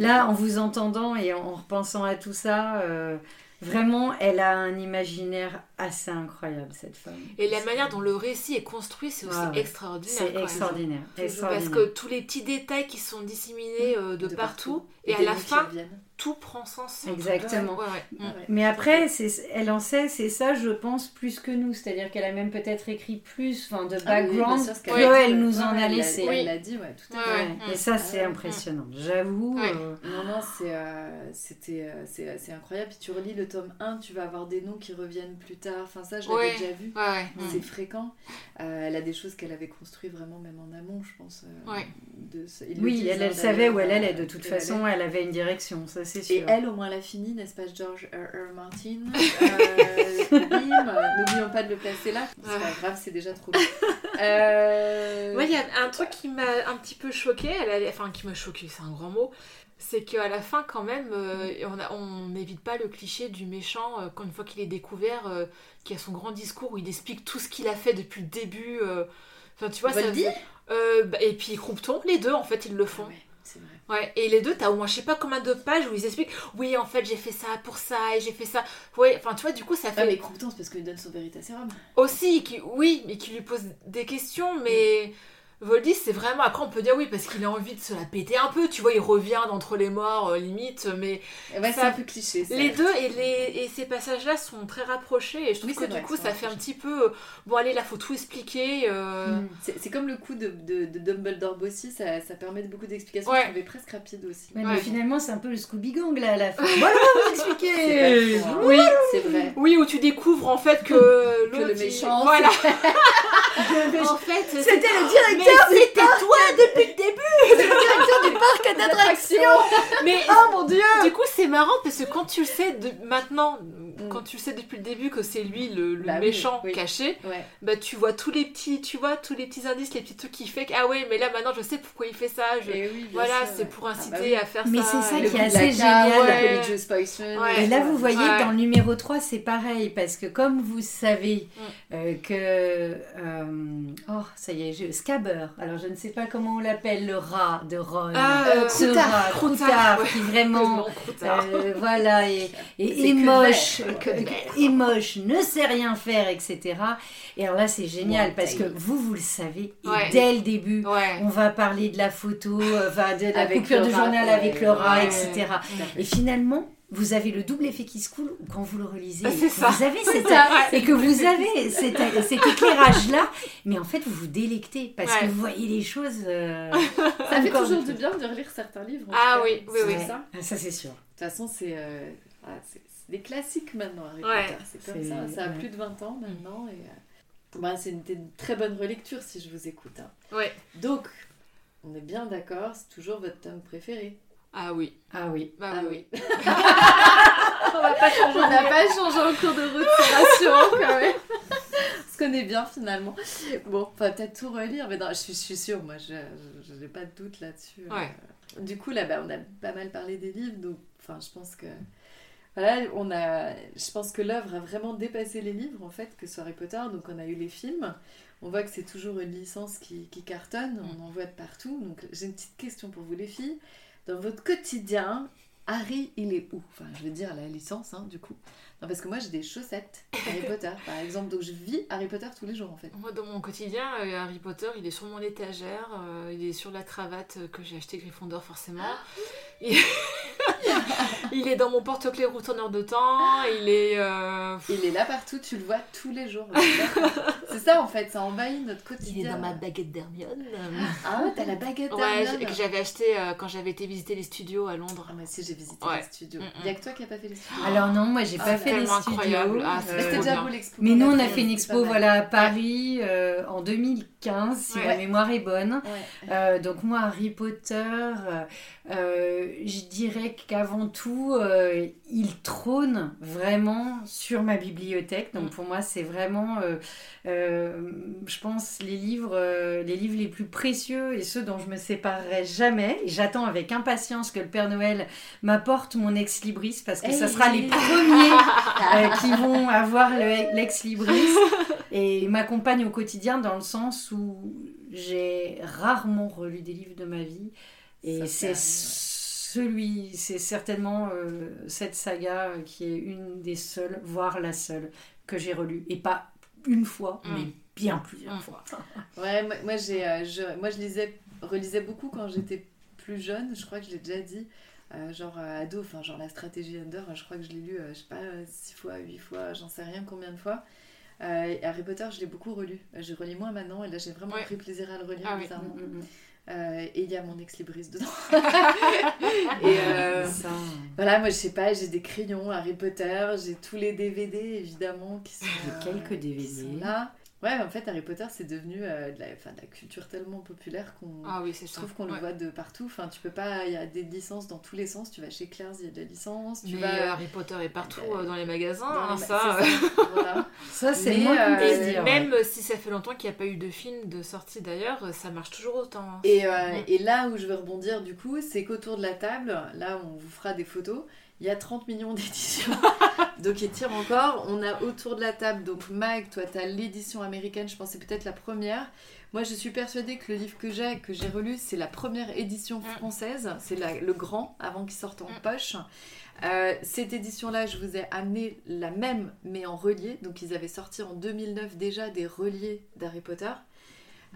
là, en vous entendant et en repensant à tout ça, euh, vraiment, elle a un imaginaire assez incroyable, cette femme. Et la manière dont le récit est construit, c'est aussi ouais. extraordinaire. C'est extraordinaire. Parce que tous les petits détails qui sont disséminés euh, de, partout, et, à la fin. Tout prend sens. Exactement. Ouais, ouais. Ouais. Mais après, c'est- elle en sait, c'est ça, je pense, plus que nous. C'est-à-dire qu'elle a même peut-être écrit plus enfin, de Ah oui, background sûr, ce que dit, elle nous ouais, en elle a l'a- laissé. Elle l'a dit, ouais, tout à Ouais, fait. Ouais. ouais. Et ça, Ah c'est ouais. impressionnant. J'avoue. Ouais. euh, Non, non, c'est euh, c'était, euh, c'est, c'est incroyable. Puis tu relis le tome 1, tu vas avoir des noms qui reviennent plus tard. Enfin, ça, je l'avais Ouais. déjà vu. Ouais, ouais. Mm. C'est fréquent. Euh, elle a des choses qu'elle avait construites vraiment, même en amont, je pense. euh, Ouais. de ce- Oui, elle, elle savait où elle allait. De euh, toute elle façon, elle avait une direction, ça c'est sûr. Et elle, au moins, l'a fini, n'est-ce pas, George R. R. Martin euh, N'oublions pas de le placer là. C'est Ouais. pas grave, c'est déjà trop long. Euh, Moi, il y a un truc qui m'a un petit peu choqué, enfin qui m'a choqué, c'est un grand mot, c'est qu'à la fin, quand même, euh, on n'évite pas le cliché du méchant, euh, quand une fois qu'il est découvert, qui a son grand discours où il explique tout ce qu'il a fait depuis le début. Enfin, tu vois, ça. Voldy Euh, bah, et puis Croupton, les deux, en fait, ils le Ah font. ouais, c'est vrai. Ouais, et les deux, t'as au moins je sais pas combien de pages où ils expliquent Oui, en fait, j'ai fait ça pour ça et j'ai fait ça. Ouais, enfin, tu vois, du coup, ça fait Ah, mais Croupton, c'est parce qu'il donne son vérité sérum. aussi, qui, oui, mais qui lui pose des questions, mais Voldy, c'est vraiment. Après, on peut dire oui, parce qu'il a envie de se la péter un peu, tu vois, il revient d'entre les morts, euh, limite, mais Ouais, c'est Ça- un peu cliché. ça. les deux et, les, et ces passages-là sont très rapprochés, et je trouve Oui, que c'est du vrai, coup, c'est ça fait un petit peu. euh, Bon, allez, là, faut tout expliquer. euh, Mm. C'est c'est comme le coup de, de, de Dumbledore Bossy, ça, ça permet de beaucoup d'explications. Ouais. Je trouvais presque rapide aussi. Ouais, Ouais. Mais finalement, c'est un peu le Scooby Gang là à la fin. Voilà, vous expliquer. C'est hein. Oui, C'est vrai. oui, où tu découvres en fait que Que l'autre, le méchant, Voilà. en fait, C'était le directeur c'était toi depuis le début d'attractions. Mais Oh mon dieu du coup, c'est marrant parce que quand tu le sais de... maintenant, quand tu le sais depuis le début que c'est lui le, le Mm. Bah méchant oui. caché, Ouais. bah tu vois tous les petits, tu vois tous les petits indices, les petits trucs qui fait que ah ouais, mais là maintenant je sais pourquoi il fait ça. je- Et oui, bien Voilà, c'est ouais. pour Ah bah inciter oui. à faire Mais ça. c'est ça Le qui est assez génial. Ouais. Et là, vous voyez, Ouais. dans le numéro 3, c'est pareil, parce que comme vous savez Mm. euh, que... euh, oh, ça y est, je, Scabber, alors je ne sais pas comment on l'appelle, le rat de Ron. Ah, Croutard. rat, Croutard, Croutard, qui vraiment... Euh, voilà, et, et, moche, euh, et ne sait rien faire, etc. Et alors là, c'est génial, parce que vous, vous le savez, dès le début, on va parler de la photo, euh, enfin, de la Avec coupure de rat, journal avec ouais. etc. Et finalement, vous avez le double effet qui se coule quand vous le relisez. C'est ça. Vous avez C'est cet, ça, ouais. et que vous avez cet, cet éclairage-là, mais en fait, vous vous délectez parce Ouais. que vous voyez les choses. euh, Ça fait toujours de- du bien de relire certains livres. Ah oui, oui, oui. C'est ça. Ah, ça, c'est sûr. De toute façon, c'est euh, ah, des classiques maintenant, Harry Ouais. Potter. C'est comme ça. Ça a ouais. plus de 20 ans maintenant. Et, euh, bah, c'est une, une très bonne relecture si je vous écoute. hein. Ouais. Donc, on est bien d'accord, c'est toujours votre tome préféré. Ah oui. Ah oui. Bah Ah oui. oui. On pas. On n'a pas changé en cours de route, c'est rassurant quand même. On se connaît bien finalement. Bon, on va peut-être tout relire, mais non, je suis, je suis sûre, moi, je n'ai pas de doute là-dessus. Ouais. Euh, Du coup, là, bah, on a pas mal parlé des livres, donc enfin, je pense que. Voilà, on a, je pense que l'œuvre a vraiment dépassé les livres, en fait, que ce soit Harry Potter. Donc, on a eu les films. On voit que c'est toujours une licence qui, qui cartonne. On en voit de partout. Donc, j'ai une petite question pour vous, les filles. Dans votre quotidien, Harry, il est où? Enfin, je veux dire la licence, hein, du coup. Non, parce que moi, j'ai des chaussettes Harry Potter, par exemple. Donc, je vis Harry Potter tous les jours, en fait. Moi, dans mon quotidien, euh, Harry Potter, il est sur mon étagère, euh, il est sur la cravate que j'ai acheté Gryffondor, forcément. Il... il est dans mon porte-clés retourneur de temps, il est... euh, Il est là partout, tu le vois tous les jours. C'est ça, en fait, ça envahit notre Il est quotidien. dans ma baguette d'Hermione. Ah, t'as la baguette Ouais, d'Hermione. que j'avais acheté euh, quand j'avais été visiter les studios à Londres. Ah, moi aussi, j'ai visité Ouais. les studios. Mm, mm. Il y a que toi qui n'as pas fait les studios. Alors non, moi j'ai Ah, pas fait les studios. incroyable. Ah, c'était déjà beau l'expo. mais nous on a fait, une expo voilà, à Paris euh, en 2015, si Ouais. ma mémoire est bonne. Ouais. Euh, donc moi Harry Potter, euh, je dirais qu'avant tout, euh, il trône vraiment sur ma bibliothèque. Donc Mm. pour moi c'est vraiment, euh, euh, je pense, les livres, euh, les livres les plus précieux et ceux dont je me séparerai jamais. Et j'attends avec impatience que le Père Noël m'apporte mon ex libris parce que ça Hey. sera les premiers qui vont avoir le- l'ex libris et m'accompagne au quotidien dans le sens où j'ai rarement relu des livres de ma vie et c'est celui, c'est certainement euh, cette saga qui est une des seules, voire la seule que j'ai relue et pas une fois, Mm. mais bien plusieurs Mm. fois. Ouais, moi, moi, j'ai, euh, je, moi je lisais, relisais beaucoup quand j'étais plus jeune, je crois que je l'ai déjà dit, euh, genre euh, ado, enfin genre la stratégie Under, je crois que je l'ai lu, euh, je sais pas, 6 fois, 8 fois, j'en sais rien combien de fois. Euh, et Harry Potter, je l'ai beaucoup relu. Euh, Je relis moins maintenant et là j'ai vraiment Ouais. pris plaisir à le relire, Ah bizarrement. Euh, et il y a mon ex-libris dedans. et euh. Ça, voilà, moi je sais pas, j'ai des crayons Harry Potter, j'ai tous les DVD évidemment qui sont, J'ai quelques qui DVD. sont là. Ouais, en fait, Harry Potter, c'est devenu euh, de, la, enfin, de la culture tellement populaire qu'on Ah oui, trouve qu'on le voit de partout. Enfin, tu peux pas, il y a des licences dans tous les sens. Tu vas chez Claire's, il y a de la licence. Tu Mais vas euh, Harry Potter est partout euh, euh, dans les magasins, dans hein, les- ça. c'est ça, voilà. ça c'est euh, même ouais. si ça fait longtemps qu'il n'y a pas eu de film de sortie d'ailleurs, ça marche toujours autant. hein. Et, euh, et là où je veux rebondir, du coup, c'est qu'autour de la table, là, on vous fera des photos. Il y a 30 millions d'éditions. donc, il tire encore. On a autour de la table, donc Mag, toi, tu as l'édition américaine, je pense c'est peut-être la première. Moi, je suis persuadée que le livre que j'ai, que j'ai relu, c'est la première édition Mm. française. C'est le grand, avant qu'il sorte en Mm. poche. Euh, cette édition-là, je vous ai amené la même, mais en relié. Donc, ils avaient sorti en 2009 déjà des reliés d'Harry Potter.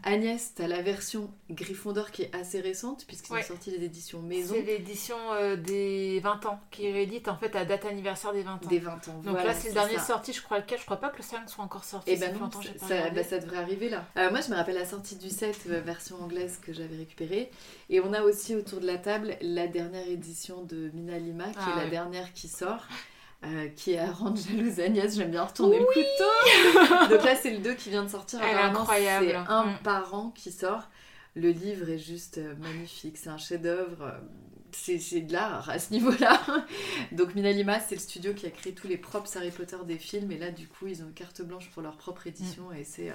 Agnès, t'as la version Gryffondor qui est assez récente, puisqu'ils Ouais. ont sorti les éditions maison C'est l'édition euh, des 20 ans qui est réédite en fait à date anniversaire des 20 ans. des 20 ans. Donc Voilà, là, c'est le dernier ça. sorti, je crois lequel. Je crois pas que le 5 soit encore sorti. Et ça ben non, ça, bah, ça devrait arriver là. Euh, moi, je me rappelle la sortie du 7, euh, version anglaise que j'avais récupérée. Et on a aussi autour de la table la dernière édition de Mina Lima, qui Ah est la oui. dernière qui sort. Euh, qui est à rendre jalouse Agnès, j'aime bien retourner le couteau. Donc là, c'est le 2 qui vient de sortir. Elle est incroyable. C'est un Mm. par an qui sort. Le livre est juste euh, magnifique, c'est un chef-d'œuvre. euh, C'est c'est de l'art à ce niveau-là. Donc Mina Lima, c'est le studio qui a créé tous les props Harry Potter des films. Et là, du coup, ils ont une carte blanche pour leur propre édition. Mm. Et c'est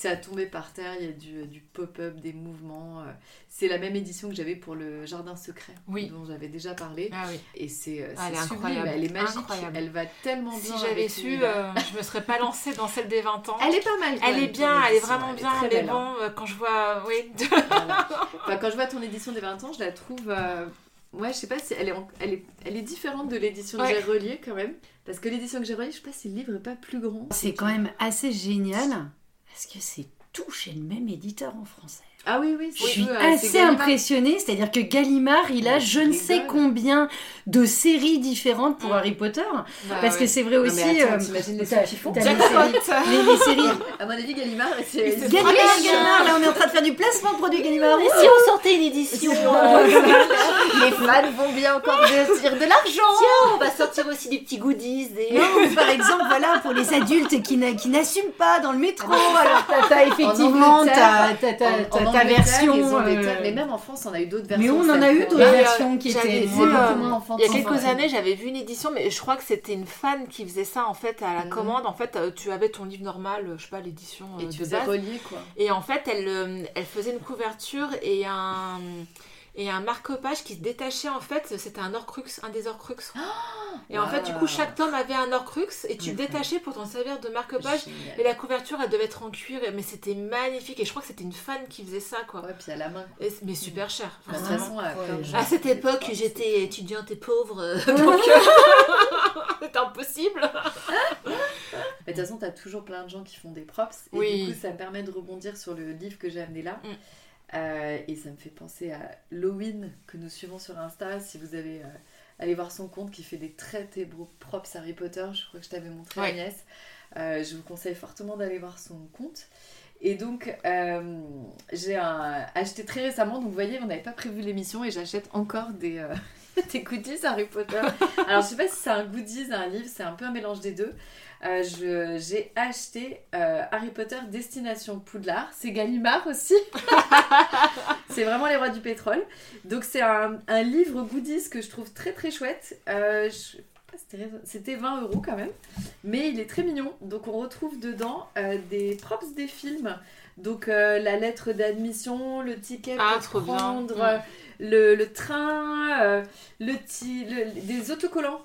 c'est à tomber par terre. Il y a du, du pop-up, des mouvements. euh. C'est la même édition que j'avais pour le Jardin secret, Oui. dont j'avais déjà parlé. Ah oui. Et c'est euh, Ah, elle est incroyable. elle est magique. Incroyable. Elle va tellement Si bien. j'avais avec su, euh, je me serais pas lancée dans celle des 20 ans. Elle est pas mal. quand Elle même, est bien, elle est vraiment Elle est bien, belle, hein. bon, euh, quand je vois. Oui. Voilà. Enfin, quand je vois ton édition des 20 ans, je la trouve. euh, Ouais, je sais pas si elle est, en- elle est, elle est différente de l'édition Ouais. que j'ai reliée quand même. Parce que l'édition que j'ai reliée, je sais pas si le livre est pas plus grand. C'est quand même assez génial parce que c'est tout chez le même éditeur en français. Ah oui, oui, Je suis c'est assez impressionnée, c'est-à-dire que Gallimard, il a Mais je ne sais combien de séries différentes pour Mm. Harry Potter. Bah parce ouais. que c'est vrai Non, aussi. euh, t'imagines les qu'ils font les séries, séries. À mon avis, Gallimard, c'est. Gallimard, Gallimard. Là on est en train de faire du placement de produits Gallimard. Et si on sortait une édition euh, Les fans vont bien encore tirer de l'argent Tiens, on va sortir aussi des petits goodies, des... Non, par exemple, voilà, pour les adultes qui n'a- qui n'assument pas dans le métro, alors t'as- t'as effectivement ta, version. ils ont des euh, Mais même en France, on a eu d'autres versions. Mais on en a eu d'autres versions qui étaient. vu, euh, moins Il y a quelques Ouais. années, j'avais vu une édition, mais je crois que c'était une fan qui faisait ça en fait à la Mhm. commande. En fait, euh, tu avais ton livre normal, je sais pas, l'édition euh, Et tu faisais base. relier quoi. Et en fait, elle, elle faisait une couverture et un, et un marque-page qui se détachait en fait, c'était un Horcrux, un des Horcrux. et en fait, du coup, chaque tome avait un Horcrux et tu le détachais pour t'en servir de marque-page. Et la couverture, elle devait être en cuir, mais c'était magnifique. Et je crois que c'était une fan qui faisait ça, quoi. Ouais, puis à la main. Et- mais super cher. De toute façon. À cette époque, j'étais étudiante et pauvre, euh, donc euh, c'était impossible. Mais de toute façon, t'as toujours plein de gens qui font des props. Et Oui. du coup, ça me permet de rebondir sur le livre que j'ai amené là. Mm. Euh, et ça me fait penser à Lowin, que nous suivons sur Insta. Si vous avez. euh, allez voir son compte qui fait des très très beaux props Harry Potter. Je crois que je t'avais montré Ouais. Agnès. Euh, je vous conseille fortement d'aller voir son compte. Et donc, euh, j'ai acheté très récemment, donc vous voyez, on n'avait pas prévu l'émission et j'achète encore des, des goodies Harry Potter. Alors, je sais pas si c'est un goodies, un livre, c'est un peu un mélange des deux. Euh, je- j'ai acheté euh, Harry Potter Destination Poudlard. C'est Gallimard aussi. c'est vraiment les rois du pétrole. Donc c'est un, un livre goodies que je trouve très très chouette. Euh, je c'était- C'était 20 euros quand même. Mais il est très mignon. Donc on retrouve dedans des props des films. Donc euh, la lettre d'admission, le ticket Ah, pour trop bien. Le, le train, euh, le, ti- le- des autocollants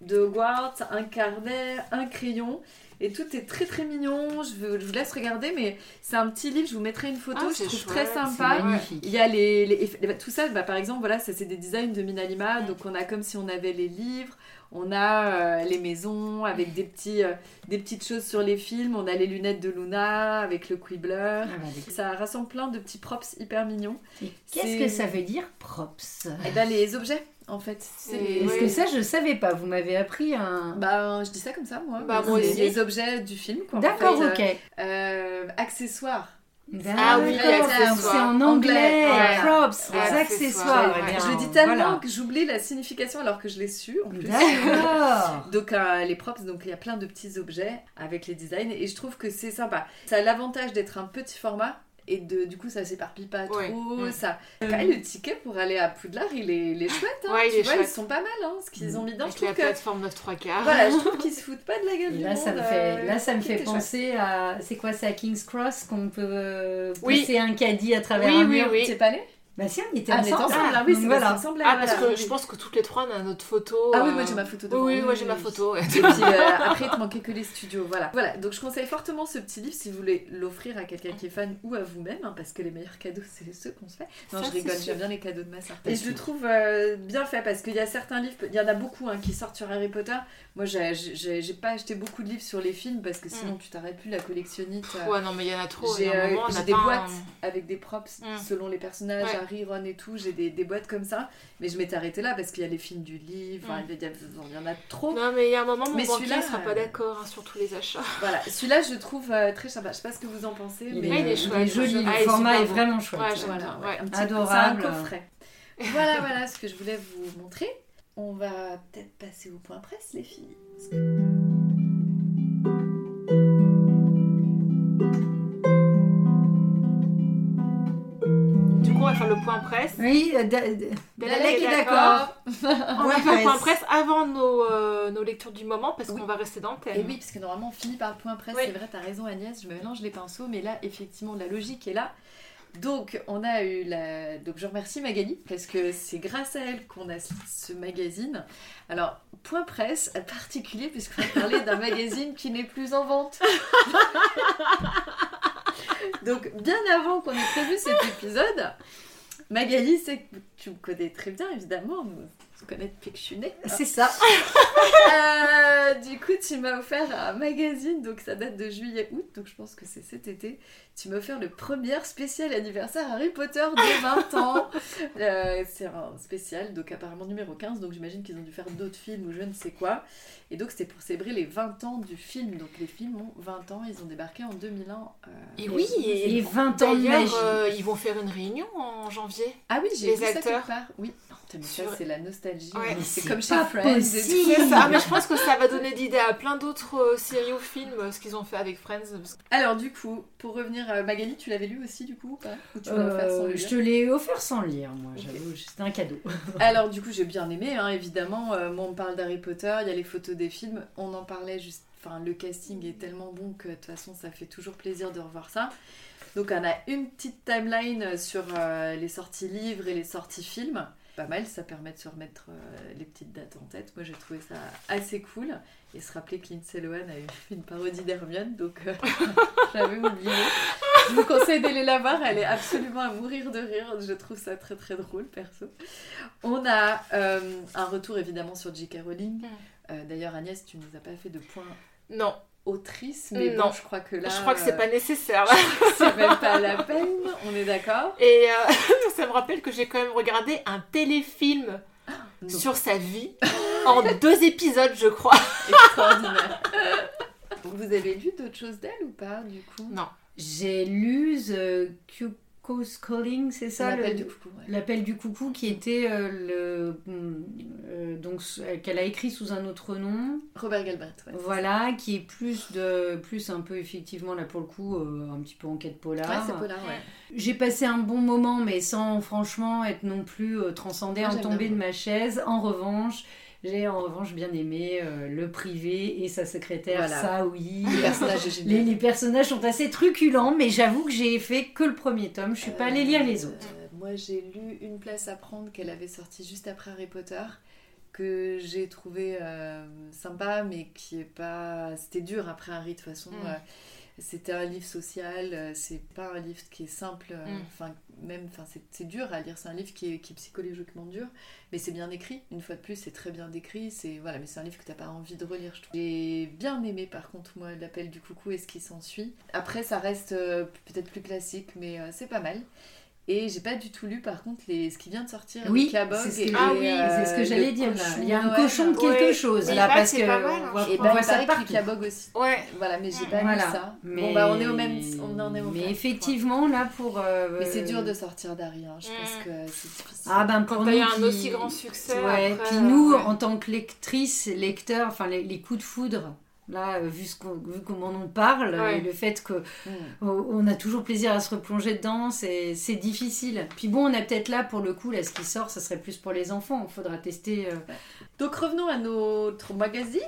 de Hogwarts, un carnet, un crayon. Et tout est très très mignon. Je, veux- je vous laisse regarder, mais c'est un petit livre. Je vous mettrai une photo. Ah, je trouve chouette, très sympa. Il y a les, bah, tout ça, bah, par exemple, voilà, ça c'est des designs de Minalima. Donc on a comme si on avait les livres, on a euh, les maisons avec des petits, euh, des petites choses sur les films. On a les lunettes de Luna avec le Quibbler. Ah bah. Ça rassemble plein de petits props hyper mignons. Qu'est-ce que ça veut dire props? Et ben les objets, en fait. C'est les- Parce que ça, je savais pas. Vous m'avez appris un. Bah, je dis ça comme ça, moi. Bah, les objets du film, quoi. En D'accord, fait, ok. euh, euh, accessoires. Ah oui. C'est en Anglais, anglais. Props, Ouais, les accessoires, accessoires. ouais. bien, je le dis tellement voilà. que j'oublie la signification alors que je l'ai su, en plus. D'accord. Donc euh, les props, donc il y a plein de petits objets avec les designs et je trouve que c'est sympa. Ça a l'avantage d'être un petit format et de, du coup ça s'éparpille pas trop. Ouais. Mm. Ça... Quand même, le ticket pour aller à Poudlard, il est, il est chouette. Hein, Ouais, il tu est vois, chouette. ils sont pas mal hein, ce qu'ils ont mis. Avec Je la trouve que plateforme 9 3 quarts. voilà, je trouve qu'ils se foutent pas de la gueule Et du là, ça monde, me fait, euh, là, ça me qui fait chouette. penser à. C'est quoi, c'est à King's Cross qu'on peut euh, Oui. passer un caddie à travers Oui, un oui, mur oui. T'es pas allé? Bah si, on était Ah, on était ensemble. ensemble, là, oui, c'est voilà. voilà. semblait. Ah, parce voilà. que je pense que toutes les trois, on a notre photo. Ah oui, euh, moi j'ai ma photo de Oui, oui, moi j'ai ma photo. Et puis euh, après, il te manquait que les studios. Voilà. voilà. Donc je conseille fortement ce petit livre si vous voulez l'offrir à quelqu'un qui est fan ou à vous-même, hein, parce que les meilleurs cadeaux, c'est ceux qu'on se fait. Non, Ça, je rigole, j'aime bien les cadeaux de ma sœur. Et je le trouve euh, bien fait parce qu'il y a certains livres, il y en a beaucoup hein, qui sortent sur Harry Potter. Moi, j'ai- pas acheté beaucoup de livres sur les films parce que sinon tu t'arrêtes plus la collectionnite. Ouais, non, mais il y en a trop. J'ai y des boîtes avec des props Mm. selon les personnages. Harry, Ron et tout. J'ai des, des boîtes comme ça. Mais je m'étais arrêtée là parce qu'il y a les films du livre, Mm. il y, a- il y en a trop. Non, mais il y a un moment, mon Mais banquier celui-là, sera pas euh, d'accord hein, sur tous les achats. Voilà, celui-là je trouve euh, très sympa. Je sais pas ce que vous en pensez, Il mais Ah, il est est, chouette, joli, Ah, le est format est vraiment chouette. Ouais, j'aime voilà, bien, ouais, ouais. un petit Adorable. C'est un coffret. voilà, voilà ce que je voulais vous montrer. On va peut-être passer au point presse, les filles. Faire le point presse. Oui, euh, d- Dalek est d'accord. On va faire le point presse avant nos, euh, nos lectures du moment parce Oui. qu'on va rester dans le thème. Et oui, parce que normalement on finit par le point presse, Oui. c'est vrai, t'as raison Agnès, je me mélange les pinceaux, mais là effectivement la logique est là. Donc on a eu la... Donc je remercie Magali, parce que c'est grâce à elle qu'on a ce magazine. Alors, point presse particulier, puisqu'on va parler d'un magazine qui n'est plus en vente. Donc bien avant qu'on ait prévu cet épisode, Magali, c'est que tu me connais très bien évidemment, se connaît depuis que je suis née. c'est ça. Euh, du coup, tu m'as offert un magazine, donc ça date de juillet-août, donc je pense que c'est cet été. Tu m'as offert le premier spécial anniversaire Harry Potter de 20 ans. Euh, c'est un spécial, donc apparemment numéro 15, donc j'imagine qu'ils ont dû faire d'autres films ou je ne sais quoi. Et donc c'était pour célébrer les 20 ans du film, donc les films ont 20 ans, ils ont débarqué en 2001. euh, Et oui, et, Et 20 ans de d'ailleurs, magie. euh, ils vont faire une réunion en janvier. Ah oui, j'ai Les vu ça acteurs. quelque part. Oui, Oh, ça Sur- c'est la nostalgie. Ouais. C'est comme chez Friends. C'est ça, mais je pense que ça va donner d'idées à plein d'autres euh, séries ou films, euh, ce qu'ils ont fait avec Friends. parce Alors du coup, pour revenir à Magali, tu l'avais lu aussi du coup ou pas Ou tu me l'as offert sans Euh, je te l'ai offert sans le lire, moi, j'avoue, c'était un cadeau. Alors du coup j'ai bien aimé, hein, évidemment. Euh, moi on parle d'Harry Potter, il y a les photos des films, on en parlait juste... Enfin le casting est tellement bon que de toute façon ça fait toujours plaisir de revoir ça. Donc on a une petite timeline sur euh, les sorties livres et les sorties films. Pas mal, ça permet de se remettre euh, les petites dates en tête. Moi j'ai trouvé ça assez cool. Et se rappeler que Lindsay Lohan a eu une parodie d'Hermione, donc euh, j'avais oublié. Je vous conseille d'aller la voir, elle est absolument à mourir de rire. Je trouve ça très très drôle perso. On a euh, un retour évidemment sur J.K. Rowling. Euh, D'ailleurs Agnès, tu nous as pas fait de point Non, autrice, mais Non. bon, je crois que là, je crois que c'est euh, pas nécessaire. là. c'est même pas la peine. On est d'accord Et euh, ça me rappelle que j'ai quand même regardé un téléfilm Non. sur sa vie en deux épisodes, je crois. Extraordinaire. Vous avez lu d'autres choses d'elle ou pas du coup? Non. J'ai lu The Cuckoo's Calling, c'est ça l'appel du coucou. ouais. L'appel du coucou qui était euh, le euh, donc euh, qu'elle a écrit sous un autre nom, Robert Galbraith, ouais. voilà, qui est plus de plus un peu effectivement là pour le coup un petit peu enquête polar. Ouais, c'est polar, ouais. J'ai passé un bon moment, mais sans franchement être non plus transcendée, en bien. de ma chaise. En revanche, j'ai en revanche bien aimé euh, le privé et sa secrétaire, Voilà. ça oui. Le personnage est Les, génial. les personnages sont assez truculents, mais j'avoue que j'ai fait que le premier tome. Je suis pas allée lire les Euh, autres. moi, j'ai lu Une place à prendre qu'elle avait sorti juste après Harry Potter, que j'ai trouvé euh, sympa, mais qui est pas. C'était dur après Harry, de toute façon. Mm. euh, c'était un livre social, euh, c'est pas un livre qui est simple. euh, Mm. Enfin, même, enfin, c'est- dur à lire. C'est un livre qui est, qui est psychologiquement dur, mais c'est bien écrit. Une fois de plus, c'est très bien décrit. C'est voilà, mais c'est un livre que t'as pas envie de relire. je trouve. J'ai bien aimé, par contre, moi, l'appel du coucou et ce qui s'ensuit. Après, ça reste euh, peut-être plus classique, mais euh, c'est pas mal. Et j'ai pas du tout lu par contre les... ce qui vient de sortir, Oui, Cabog c'est ce que, Ah oui, euh, c'est ce que j'allais dire là. Il y a un cochon de quelque Ouais. chose Il là parce que pas mal, hein. on voit, Et on ben, voit il ça paraît que. Cabog aussi. Ouais. Voilà, mais j'ai Mm. pas Voilà. lu ça. Mais... Bon bah on est au même, on en est au Mais même. effectivement là pour. euh, Mais c'est dur de sortir d'Harry, hein. je Mm. pense que c'est difficile. Ah ben pour Quand nous il y a un qui- aussi grand succès. Ouais, après, puis nous, euh, ouais. en tant que lectrice, lecteur, enfin les, les coups de foudre, là, euh, vu, ce qu'on- vu comment on parle, Ouais. et le fait que Mm. oh, on a toujours plaisir à se replonger dedans, c'est c'est difficile. Puis bon, on a peut-être là, pour le coup, là, ce qui sort, ça serait plus pour les enfants. Il faudra tester. euh, Donc revenons à notre magazine.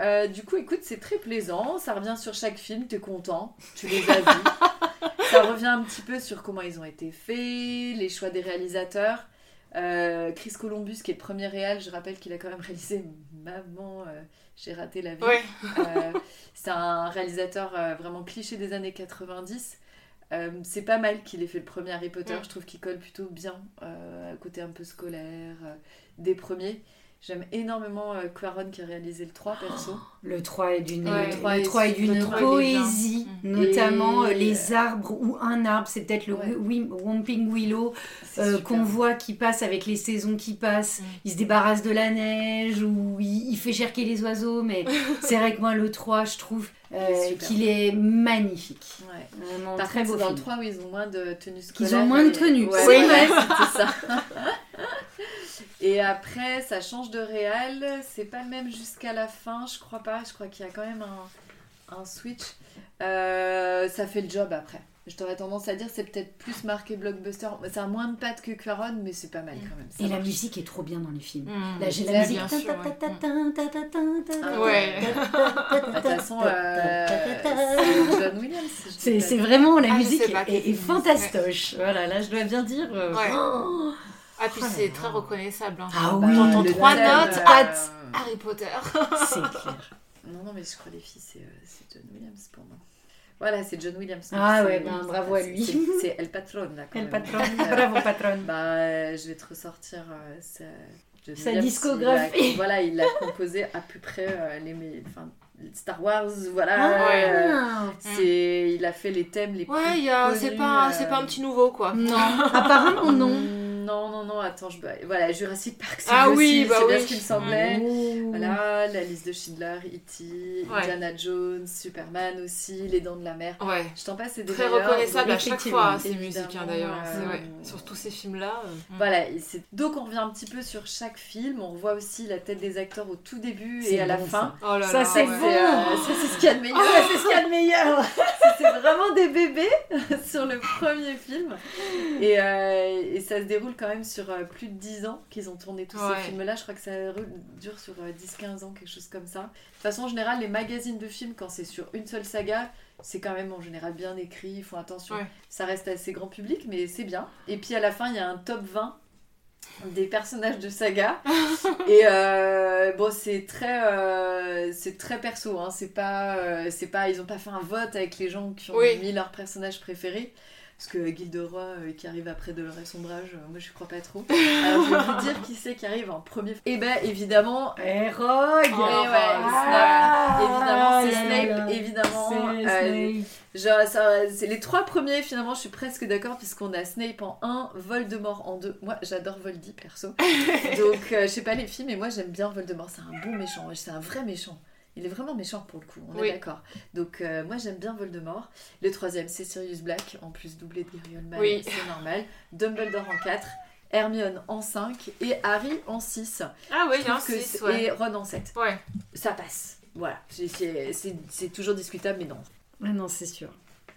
Euh, du coup, écoute, c'est très plaisant. Ça revient sur chaque film, t'es content, tu les as vus. Ça revient un petit peu sur comment ils ont été faits, les choix des réalisateurs. Euh, Chris Columbus, qui est le premier réal, je rappelle qu'il a quand même réalisé Maman, euh, j'ai raté la vie. Ouais. Euh, c'est un réalisateur euh, vraiment cliché des années 90. Euh, c'est pas mal qu'il ait fait le premier Harry Potter. Je trouve qu'il colle plutôt bien à côté un peu scolaire des premiers. J'aime énormément euh, Quaron qui a réalisé le 3 perso. Le 3 est d'une Ouais, le le 3 est- 3 est d'une le 3 est bien. poésie, Mm. notamment Et- euh, les arbres ou un arbre, c'est peut-être le Ouais. Whomping Willow C'est euh, qu'on voit qui passe avec les saisons qui passent. Mm. Il se débarrasse de la neige ou il, il fait cherquer les oiseaux, mais c'est vrai que moi le 3, je trouve euh, qu'il est magnifique. Ouais. Vraiment Par très contre, beau c'est dans le film. 3 où ils ont moins de tenues Qu'ils scolaires. ont moins de tenues, Ouais, c'est vrai. c'était ça. Et après, ça change de réal. C'est pas le même jusqu'à la fin, je crois pas. Je crois qu'il y a quand même un, un switch. Euh, ça fait le job après. Je t'aurais tendance à dire c'est peut-être plus marqué blockbuster. Ça a moins de pattes que Quaron, mais c'est pas mal quand même. Ça Et la musique est trop bien dans les films. Mm. Là, j'ai la musique. bien sûr, ouais. Ah, Ouais. De toute façon, euh, c'est John Williams. C'est c'est vraiment, la Ah, musique est, fantastoche. Voilà, là, je dois bien dire. Euh, Ouais. Ah, puis Oh c'est très reconnaissable. hein. Ah Bah, oui, J'entends le trois notes, euh, hâte. Harry Potter. c'est clair. Non, non, mais je crois les filles, c'est euh, c'est John Williams pour moi. Voilà, c'est John Williams. Ah C'est- ouais, ben, bravo à lui. c'est- C'est El Patron, là, quand Elle même. patronne, Euh, bravo patronne. Bah, euh, je vais te ressortir euh, sa, John Sa Williams, discographie. il a- voilà, il a composé à peu près euh, les, enfin, Star Wars, voilà. Ah. euh, c'est, il a fait les thèmes les plus Ouais, il y a- c'est pas, euh, c'est pas un petit nouveau quoi. Non, apparemment non. Non, non, non, attends, je... voilà, Jurassic Park, c'est Ah oui, aussi, bah c'est bien oui. ce qu'il me semblait. Oh. Voilà, la liste de Schindler, E.T., Ouais. Indiana Jones, Superman aussi, Les Dents de la Mer. Ouais. Je t'en passe, c'est des Très reconnaissable à chaque effectivement, fois ces musiques hein, d'ailleurs. euh, C'est ouais. Sur tous ces films là. Voilà, et c'est- donc on revient un petit peu sur chaque film. On revoit aussi la tête des acteurs au tout début et à la fin. Oh là Ça, là. c'est bon. C'est, euh, ça, c'est ce qu'il y a de meilleur. Ah, c'est ce qu'il y a de meilleur. C'était vraiment des bébés sur le premier film. Et, euh, et ça se déroule quand même sur euh, plus de 10 ans qu'ils ont tourné tous Ouais. ces films-là. Je crois que ça re- dure sur euh, 10-15 ans, quelque chose comme ça. De toute façon, en général, les magazines de films, quand c'est sur une seule saga, c'est quand même en général bien écrit, ils font attention. Ouais. Ça reste assez grand public, mais c'est bien. Et puis à la fin, il y a un top 20 des personnages de saga. Et euh, bon, c'est très, euh, c'est très perso. Hein. C'est pas, euh, c'est pas, ils ont pas fait un vote avec les gens qui ont Oui. mis leurs personnages préférés. Parce que Gilderoy euh, qui arrive après de leur sombrage, euh, moi je crois pas trop. Alors je vais vous dire qui c'est qui arrive en premier. Et ben évidemment, Et Rogue Eh ouais, Ah, évidemment c'est là, Snape, évidemment. C'est euh, Snape. Genre, ça- c'est les trois premiers, finalement, je suis presque d'accord, puisqu'on a Snape en 1, Voldemort en 2. Moi, j'adore Voldy, perso. Donc, euh, je sais pas les filles, mais moi, j'aime bien Voldemort. C'est un bon méchant. C'est un vrai méchant. Il est vraiment méchant pour le coup, on Oui. est d'accord. Donc, euh, moi, j'aime bien Voldemort. Le troisième, c'est Sirius Black, en plus doublé de Gary Oldman, Oui. c'est normal. Dumbledore en 4. Hermione en 5 et Harry en 6. Ah oui, Je il y a un trouve que 6, c'est- ouais. Et Ron en 7. Ouais. Ça passe. Voilà. C'est- toujours discutable, mais non. Ah non, c'est sûr.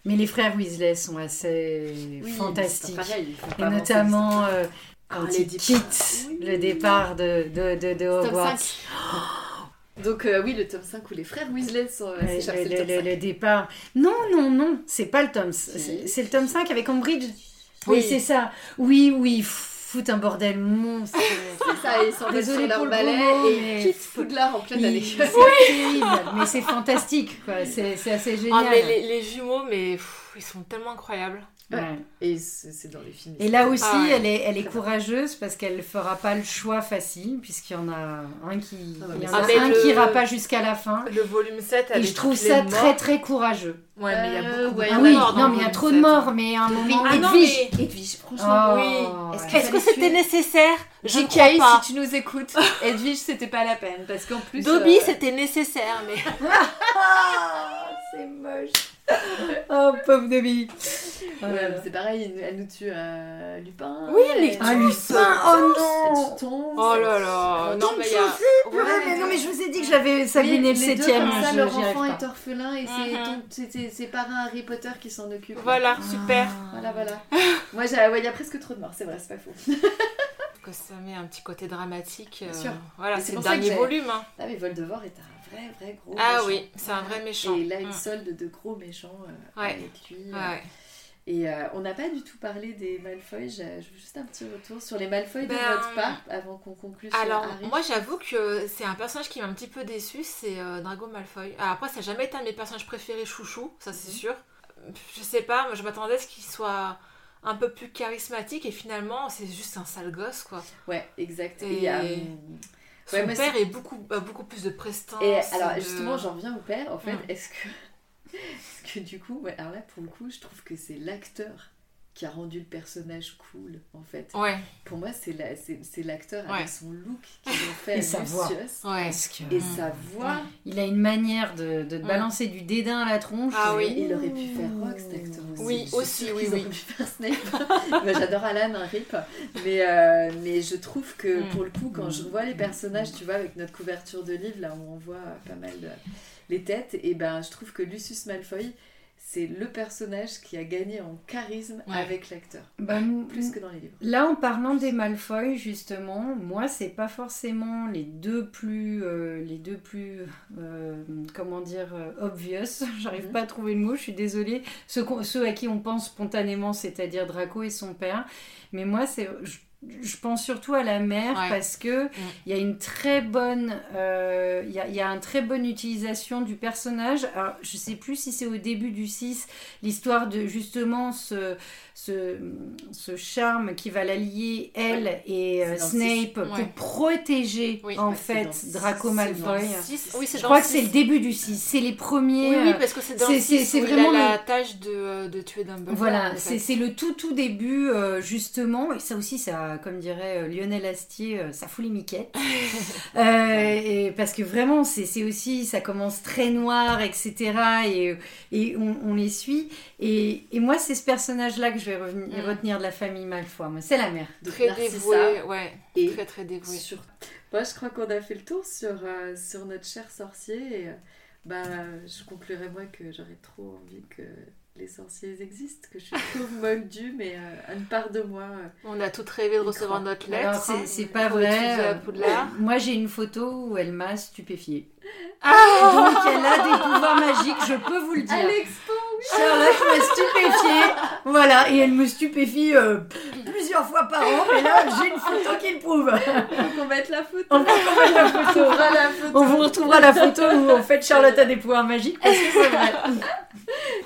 Mais les frères Weasley sont assez Oui, fantastiques. pareil, il Et notamment euh, Ah, quand ils quittent Pop. Oui. le départ de, de, de, de Hogwarts. 5. Donc euh, oui, le tome 5 où les frères Weasley sont... euh, s'échappent, le, c'est le- le tome le- 5. le départ. Non, non, non, c'est pas le tome. C'est c'est le tome 5 avec Umbridge. Oui, Oui. c'est ça. Oui, oui, fout un bordel monstre. C'est ça, ils sont leur pour le balai mot, et mais- ils quittent Poudlard en pleine Oui, année. c'est terrible, mais c'est fantastique, quoi. C'est c'est assez Ah, génial. mais les, les jumeaux, mais pff, ils sont tellement incroyables. Ouais. Et c'est c'est dans les films. Et là aussi, Ah ouais. elle est, elle est Très bien. courageuse parce qu'elle ne fera pas le choix facile, puisqu'il y en a un qui, Ah ouais, il y en mais a ça, c'est un le- qui ira pas jusqu'à la fin. Le volume 7, Et avec je trouve ça morts. très très courageux. Ouais, mais il y a Euh, beaucoup, ouais, beaucoup Ah de oui, morts non, mais il y a trop de 7. morts, mais à un moment. Ah non, Edwige mais- Edwige, franchement. Oh, oui. Est-ce que- c'était nécessaire? Je ne JK, crois pas. si tu nous écoutes, Edwige, c'était pas la peine. Parce qu'en plus. Dobby, euh, c'était nécessaire, mais Ah, c'est moche. Oh, pauvre là ouais, là. c'est pareil, elle nous tue à Lupin. Oui, elle- Ah, elle Lupin, oh non. tue. Oh là là, non mais il y a... Purée, mais non, mais je vous ai dit que j'avais Sabine et le les deux, septième. comme ça, je- leur enfant est orphelin et c'est Mhm. c'est- ses parrains Harry Potter qui s'en occupent. Voilà, super. Voilà, voilà. Moi, ouais, il y a presque trop de morts, c'est vrai, c'est pas faux. Que ça met un petit côté dramatique. euh, Bien sûr. Voilà, c'est c'est le dernier volume. hein. Ah, mais Voldemort est un vrai, vrai gros Ah méchant. oui, c'est un vrai méchant. Et là, il Mm. solde de gros méchants euh, Ouais. avec lui. euh. Ouais. Et euh, on n'a pas du tout parlé des Malfoy. Je veux juste un petit retour sur les Malfoy de Ben, votre part avant qu'on conclue sur Alors, Harry. moi j'avoue que c'est un personnage qui m'a un petit peu déçu, c'est euh, Drago Malfoy. Alors, après, ça n'a jamais été un de mes personnages préférés chouchou, ça c'est Mhm. sûr. Je sais pas, moi je m'attendais à ce qu'il soit un peu plus charismatique et finalement c'est juste un sale gosse quoi. Ouais, exact. Et- Et, il y a, hum, Son Ouais, père est beaucoup, a beaucoup plus de prestance. et alors, de- justement, j'en reviens au père. En fait, Mm. est-ce que, que du coup, ouais, alors là, pour le coup, je trouve que c'est l'acteur qui a rendu le personnage cool, en fait. Ouais, Pour moi, c'est la- c'est c'est l'acteur Ouais. avec son look qu'ils ont fait Et sa voix. Lucius. ouais. Parce que- Et sa voix. Il a une manière de, balancer du dédain à la tronche. Ah oui. Il aurait pu faire Rogue, cet acteur aussi. Oui, Je aussi, oui, oui. pu faire Snape. J'adore Alan, un rip. Mais, euh, mais je trouve que Mm. pour le coup, quand je Mm. vois les personnages, tu vois, avec notre couverture de livre, là où on voit pas mal de- les têtes, et ben je trouve que Lucius Malfoy, c'est le personnage qui a gagné en charisme Ouais. avec l'acteur. Bah, Plus que dans les livres. Là, en parlant des Malfoy, justement, moi, c'est pas forcément les deux plus, euh, les deux plus, euh, comment dire, euh, obvious. J'arrive Mhm. pas à trouver le mot. Je suis désolée. Ceux à qui on pense spontanément, c'est-à-dire Draco et son père. Mais moi, c'est, je, pense surtout à la mère Ouais. parce que il y a une très bonne, euh, il y, a, y a une très bonne utilisation du personnage. Alors, je sais plus si c'est au début du 6, l'histoire de justement ce, ce, ce charme qui va la lier, elle et euh, Snape, six. pour protéger Oui. en fait. Draco Malfoy. Oui, Je crois que c'est le début du 6, c'est les premiers. Oui, oui, euh, parce que c'est dans c'est- vraiment il a le- la tâche de, euh, de tuer Dumbledore. Voilà, en c'est fait. c'est le tout tout début euh, justement, et ça aussi, ça, comme dirait Lionel Astier, euh, ça fout les miquettes. Euh, et parce que vraiment, c'est c'est aussi, ça commence très noir, etc. Et, et on, on les suit. Et, et moi, c'est ce personnage-là que je vais revenir, Mm. retenir de la famille Malfoy. Moi, c'est la mère. Très Narcissa dévoué, ouais. Et Très très dévoué. sur... Moi, je crois qu'on a fait le tour sur, euh, sur notre cher sorcier. Et, euh, bah, je conclurai moi que j'aurais trop envie que les sorciers existent, que je suis pauvre moldue, mais euh, une part de moi. euh, On a toutes rêvé de recevoir notre lettre. C'est- hein, c'est pas vrai. Moi, j'ai une photo où elle m'a stupéfiée. Ah Donc, elle a des pouvoirs magiques, je peux vous le dire. À l'expo Charlotte m'a stupéfiée. Voilà, et elle me stupéfie euh, plusieurs fois par an. Et là, j'ai une photo qui le prouve. Faut qu'on mette la photo. On va mettre la On photo. trouvera la photo. On vous retrouvera la photo où en fait Charlotte a des pouvoirs magiques parce que c'est vrai.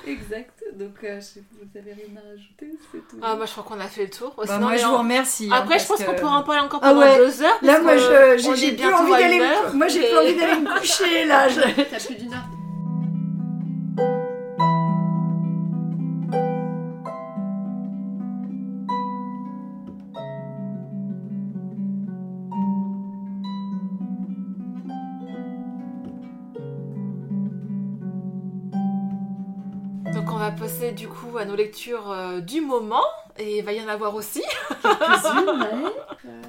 Exact. Donc, euh, je sais pas, vous avez rien à rajouter C'est tout. Ah, moi je crois qu'on a fait le tour. Bah, Sinon, moi mais je on- vous remercie. hein, Après, je pense qu'on pourra en parler encore Ah pendant ouais. deux heures. Là, moi, on j'ai plus envie d'aller me... heure, Moi, j'ai mais- plus envie d'aller me coucher, là. Je- T'as plus d'une heure. Du coup à nos lectures euh, du moment. Et va y en avoir aussi.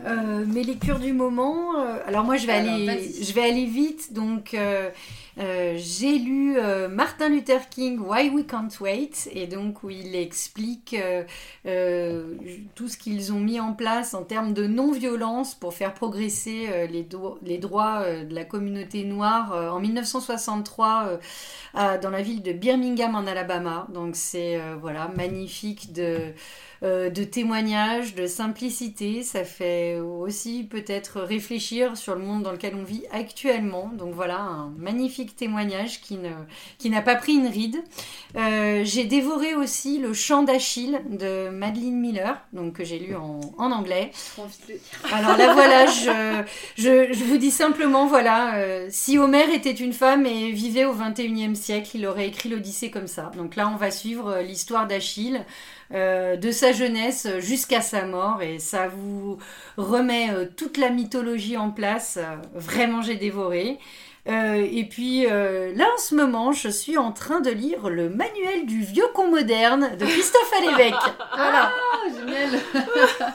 Euh, mes lectures du moment. euh, alors moi je vais Alors, aller, je vais aller vite. Donc euh, euh, j'ai lu Martin Luther King Why We Can't Wait et donc où il explique tout ce qu'ils ont mis en place en termes de non-violence pour faire progresser les, do- les droits de la communauté noire en 1963 euh, à- dans la ville de Birmingham en Alabama. Donc c'est voilà magnifique de de témoignages, de simplicité. Ça fait aussi peut-être réfléchir sur le monde dans lequel on vit actuellement. Donc voilà, un magnifique témoignage qui ne qui n'a pas pris une ride. Euh, j'ai dévoré aussi le Chant d'Achille de Madeleine Miller, donc que j'ai lu en, en anglais. Alors là, voilà, je, je, je vous dis simplement, voilà, euh, si Homère était une femme et vivait au 21e siècle, il aurait écrit l'Odyssée comme ça. Donc là, on va suivre euh, l'histoire d'Achille, euh, de sa jeunesse jusqu'à sa mort, et ça vous remet euh, toute la mythologie en place. Euh, Vraiment, j'ai dévoré. Euh, et puis euh, là en ce moment, je suis en train de lire le manuel du vieux con moderne de Christophe Alévèque. Voilà. Ah, génial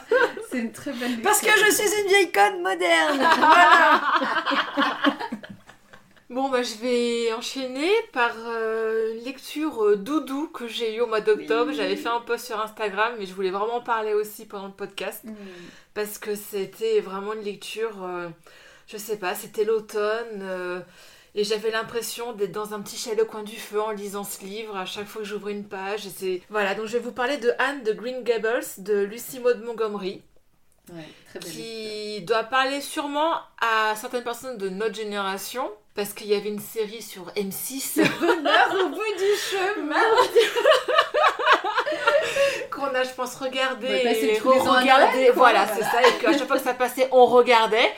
C'est une très belle Parce que je suis une vieille conne moderne. Voilà. Bon, bah, je vais enchaîner par euh, une lecture euh, doudou que j'ai eue au mois d'octobre. Oui. J'avais fait un post sur Instagram, mais je voulais vraiment en parler aussi pendant le podcast. Parce que c'était vraiment une lecture, euh, je sais pas, c'était l'automne euh, et j'avais l'impression d'être dans un petit chalet au coin du feu en lisant ce livre à chaque fois que j'ouvrais une page. Et c'est voilà, donc je vais vous parler de Anne de Green Gables de Lucy Maud Montgomery, Ouais, très belle qui doit parler sûrement à certaines personnes de notre génération. Parce qu'il y avait une série sur M6 Bonheur au bout du chemin qu'on a, je pense, regardé passer et regardé. Voilà, c'est ça. Et qu'à chaque fois que ça passait, on regardait.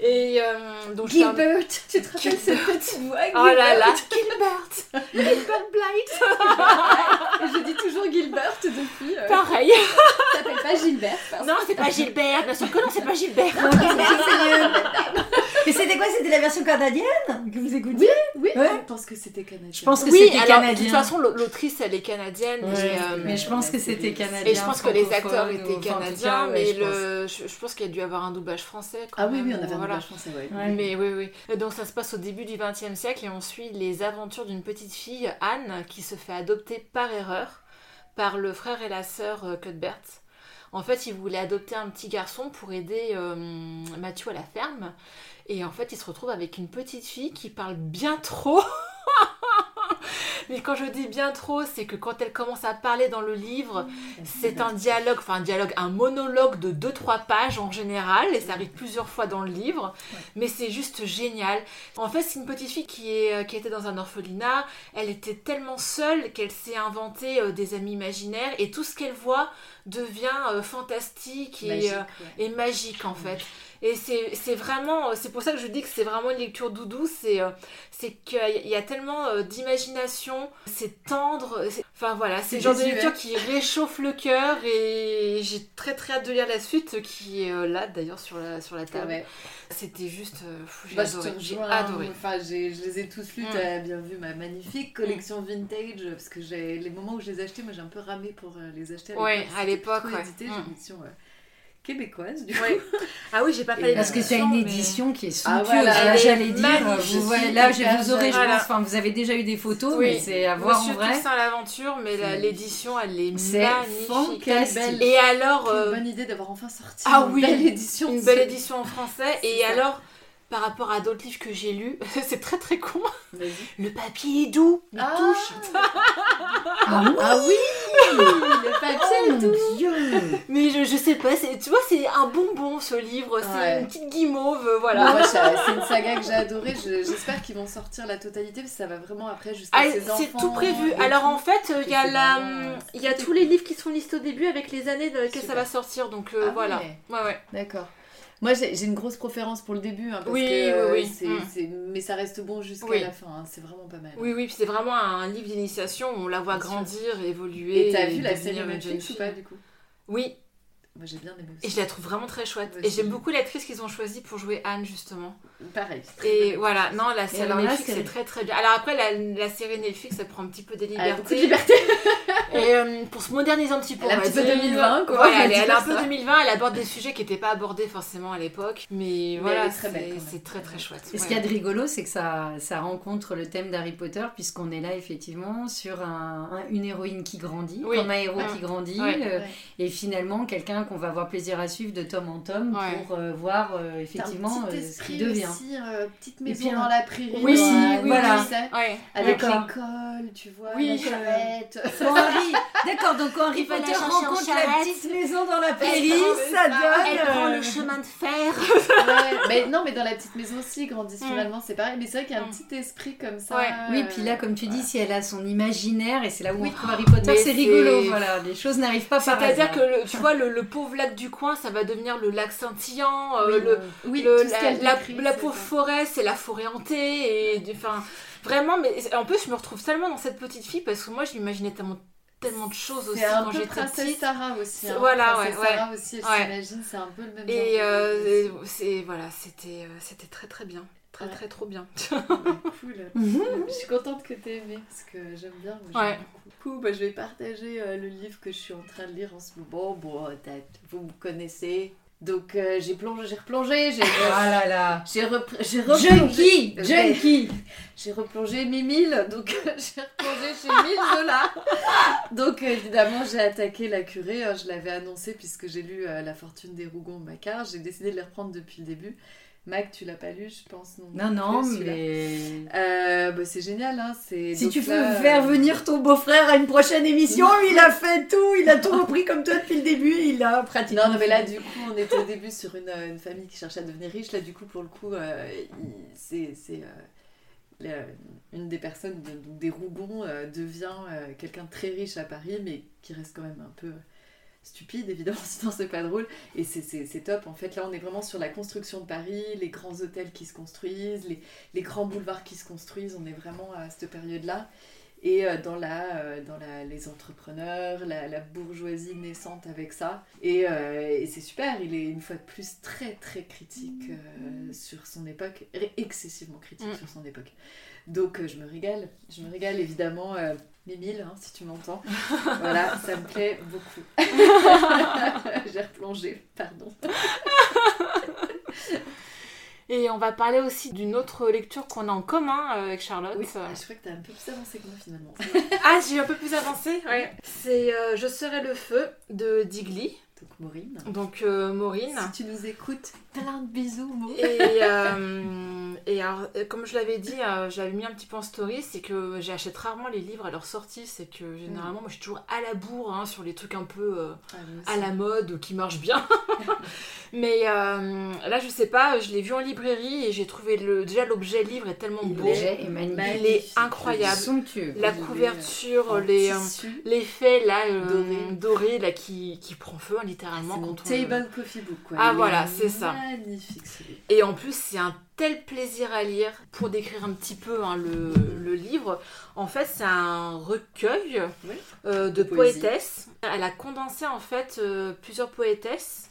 Et euh, donc un- Gilbert Tu te rappelles cette petite voix Oh là là, Gilbert. Gilbert Gilbert Blight je dis toujours Gilbert depuis. euh, Pareil. ça s'appelle pas Gilbert. parce Non, c'est pas Gilbert, bien sûr que non, c'est pas Gilbert Mais c'était quoi C'était la version canadienne que vous écoutiez Oui, Ouais. je pense que c'était canadien. Je pense que Oui, c'était alors de canadien. toute façon, l'au- l'autrice elle est canadienne. Ouais, et, euh, mais je pense que c'était canadien. et je pense que les acteurs étaient canadiens, mais je pense. le, je, je pense qu'il y a dû avoir un doublage français. Quand Ah oui, même, oui, on avait un doublage français. Ouais. Mais oui, oui. Donc ça se passe au début du XXe siècle et on suit les aventures d'une petite fille, Anne, qui se fait adopter par erreur par le frère et la sœur euh, Cuthbert. En fait, il voulait adopter un petit garçon pour aider euh, Mathieu à la ferme. Et en fait, il se retrouve avec une petite fille qui parle bien trop. Mais quand je dis bien trop, c'est que quand elle commence à parler dans le livre, c'est un dialogue, enfin un dialogue, un monologue de 2-3 pages en général, et ça arrive plusieurs fois dans le livre, mais c'est juste génial. En fait, c'est une petite fille qui, est, euh, qui était dans un orphelinat, elle était tellement seule qu'elle s'est inventé euh, des amis imaginaires, et tout ce qu'elle voit devient euh, fantastique et, Magique, ouais. et magique en fait. Et c'est vraiment, euh, c'est pour ça que je dis que c'est vraiment une lecture doudou, c'est euh, c'est qu'il y a- tellement euh, d'imagination, c'est tendre, enfin voilà, c'est le genre de lecture qui réchauffe le cœur et j'ai très très hâte de lire la suite qui est là d'ailleurs sur la, sur la Ah table. ouais. C'était juste, j'ai Bah, adoré, j'ai adoré. Enfin, je les ai tous lus. Mm. T'as bien vu ma magnifique collection vintage parce que j'ai les moments où je les ai achetés, moi j'ai un peu ramé pour les acheter. L'époque, à l'époque, ouais. édité, québécoise, du coup. Ouais. Ah oui, j'ai pas fait Parce que c'est une mais- édition qui est Ah, somptueuse. voilà. Là, Elle est j'allais dire, magnifique. vous voyez, là, je vous aurez, je jolie. pense, enfin, vous avez déjà eu des photos, Oui. mais c'est à voir en Monsieur vrai. Toussaint l'aventure, mais l'édition, elle est C'est magnifique. belle- Et alors, euh, bonne idée d'avoir enfin sorti Ah une oui, belle édition. une belle édition en français. Et ça. alors, par rapport à d'autres livres que j'ai lus, c'est très très con. Le papier est doux, il Ah. touche. Ah oui, Ah oui Le papier oh Dieu Mais je, je sais pas, tu vois, c'est un bonbon ce livre. C'est Ouais. une petite guimauve, Bon, voilà. moi, c'est une saga que j'ai adorée. Je- J'espère qu'ils vont sortir la totalité parce que ça va vraiment après jusqu'à Ah, ses enfants. c'est tout prévu. Alors tout. en fait, il y a la, il y a tout tous les livres qui sont listés au début avec les années dans lesquelles ça va sortir. Donc euh, Ah voilà. ouais. Ouais ouais. D'accord. Moi, j'ai une grosse préférence pour le début, hein, parce Oui, que, oui, euh, oui. Mm. mais ça reste bon jusqu'à la fin. hein, C'est vraiment pas mal. Oui oui, puis c'est vraiment un livre d'initiation où on la voit Bien sûr. grandir, évoluer. Et t'as vu la série Netflix ou pas du coup? Oui. Moi, j'ai bien aimé Et aussi. je la trouve vraiment très chouette. Moi Et j'aime beaucoup l'actrice qu'ils ont choisie pour jouer Anne justement. Pareil. c'est très Et voilà, non, la série alors Netflix c'est- très très bien. Alors après, la, la série Netflix, elle prend un petit peu des Elle a beaucoup de libertés. liberté. Et euh, pour se moderniser un petit peu, Elle a un petit peu dire. 2020, quoi, Voilà, elle, est- elle est dire un peu ça. 2020, elle aborde des sujets qui n'étaient pas abordés forcément à l'époque. Mais, voilà, très c'est très très chouette. Et ce Ouais. qu'il y a de rigolo, c'est que ça, ça rencontre le thème d'Harry Potter, puisqu'on est là effectivement sur un- un- une héroïne qui grandit, Oui. comme un héros Ouais. qui grandit, Ouais. euh, Ouais. et finalement quelqu'un qu'on va avoir plaisir à suivre de tome en tome Ouais. pour euh, voir euh, effectivement euh, ce qu'il devient. Aussi, euh, petite Et maison puis dans la prairie. Oui, dans la- oui, voilà. tu sais, Ouais. Avec l'école, tu vois, Oui, la euh, charrette. D'accord, donc la Potter rencontre la petite maison dans la prairie, ça donne. Elle prend euh, le chemin de fer. Ouais, mais non, mais dans la petite maison aussi, grandissent Mm. finalement, c'est pareil. Mais c'est vrai qu'il y a un Mm. petit esprit comme ça. Ouais. Oui, puis là, comme tu dis, si elle a son imaginaire, et c'est là où Oui. on trouve Harry Potter, Mais c'est rigolo, voilà, les choses n'arrivent pas par C'est-à-dire que le- tu vois, le, le pauvre lac du coin, ça va devenir le lac scintillant. euh, Oui, le, oui, le- la, pauvre forêt, c'est la forêt hantée. Et, du- enfin, vraiment, mais en plus, je me retrouve tellement dans cette petite fille parce que moi, je m'imaginais tellement, tellement de choses aussi C'est un quand j'étais petite. Sarah aussi. hein. Voilà, ouais, ouais. Sarah aussi, elle Ouais. c'est un peu le même Et euh, c'est voilà, c'était euh, c'était très très bien, très Ouais. très trop bien. cool. Je suis contente que tu aies aimé parce que j'aime bien. Ouais. beaucoup. Bah, je vais partager euh, le livre que je suis en train de lire en ce moment. Bon, vous me connaissez. Donc euh, j'ai plongé, j'ai replongé, j'ai Ah là là. j'ai repr- j'ai replongé. Junkie J'ai replongé mes mille, donc j'ai replongé chez Mille Zola. Donc euh, évidemment, j'ai attaqué la curée. hein, je l'avais annoncé puisque j'ai lu euh, La fortune des Rougon Macquart. J'ai décidé de les reprendre depuis le début. Mac, tu l'as pas lu, je pense non. Non, non, plus, mais... Euh, bah, c'est génial, hein. C'est Si donc tu veux là, faire euh, venir ton beau-frère à une prochaine émission, il a fait tout, il a tout repris comme toi depuis le début, il a pratiquement... Non, non, mais là, du coup, on était au début sur une, euh, une famille qui cherchait à devenir riche. Là, du coup, pour le coup, euh, c'est c'est, euh, une des personnes de- des Rougons euh, devient euh, quelqu'un de très riche à Paris, mais qui reste quand même un peu stupide, évidemment, sinon c'est pas drôle. Et c'est- top. En fait, là, on est vraiment sur la construction de Paris, les grands hôtels qui se construisent, les, les grands boulevards qui se construisent. On est vraiment à cette période-là. Et euh, dans, la, euh, dans la, les entrepreneurs, la, la bourgeoisie naissante avec ça. Et, euh, et c'est super, il est une fois de plus très très critique euh, sur son époque, excessivement critique Mm. sur son époque. Donc je me régale, je me régale évidemment. Euh, Mimile, hein, si tu m'entends. voilà, ça me plaît beaucoup. J'ai replongé, pardon. Et on va parler aussi d'une autre lecture qu'on a en commun euh, avec Charlotte. Oui, je crois que t'as un peu plus avancé que moi finalement. Ah, j'ai un peu plus avancé. Ouais. C'est euh, Je serai le feu de Digli, Donc Maureen, donc euh, Maureen. si tu nous écoutes, plein de bisous, Maureen. Et, euh, et alors, euh, comme je l'avais dit, euh, j'avais mis un petit peu en story, c'est que j'achète rarement les livres à leur sortie. C'est que généralement, moi, je suis toujours à la bourre hein, sur les trucs un peu euh, Ah, à la mode ou qui marchent bien. Mais euh, là, je sais pas, je l'ai vu en librairie et j'ai trouvé le, déjà l'objet livre est tellement Il beau. L'objet est magnifique. Il est incroyable. Somptueux. La couverture, les, l'effet là euh, Doré. doré là qui, qui prend feu hein, littéralement quand on table coffee book quoi. Ah, Il voilà, est c'est ça. Magnifique. Et en plus, c'est un tel plaisir à lire. Pour décrire un petit peu hein, le, le livre, en fait, c'est un recueil Oui. euh, de Poésie. poétesses. Elle a condensé en fait euh, plusieurs poétesses.